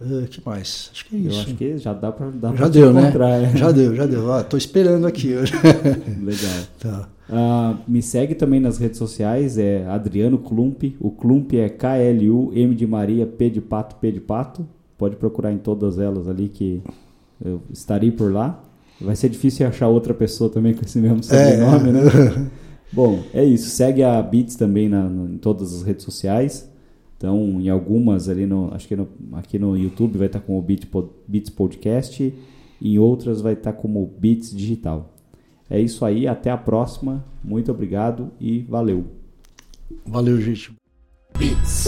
Uh, que mais? Acho que é isso. Eu acho que já dá para Já deu, né? É. Já deu, já deu. Ah, tô esperando aqui hoje. *laughs* Legal. Tá. Uh, me segue também nas redes sociais, é Adriano Klump. O Klump é K-L-U-M de Maria, P de Pato, P de Pato. Pode procurar em todas elas ali que eu estarei por lá. Vai ser difícil achar outra pessoa também com esse mesmo sobrenome, é. né? *laughs* Bom, é isso. Segue a Beats também na, na, em todas as redes sociais. Então, em algumas ali no, acho que no, aqui no YouTube vai estar com o Beats Podcast, e em outras vai estar como Beats Digital. É isso aí, até a próxima. Muito obrigado e valeu. Valeu, gente. Beats.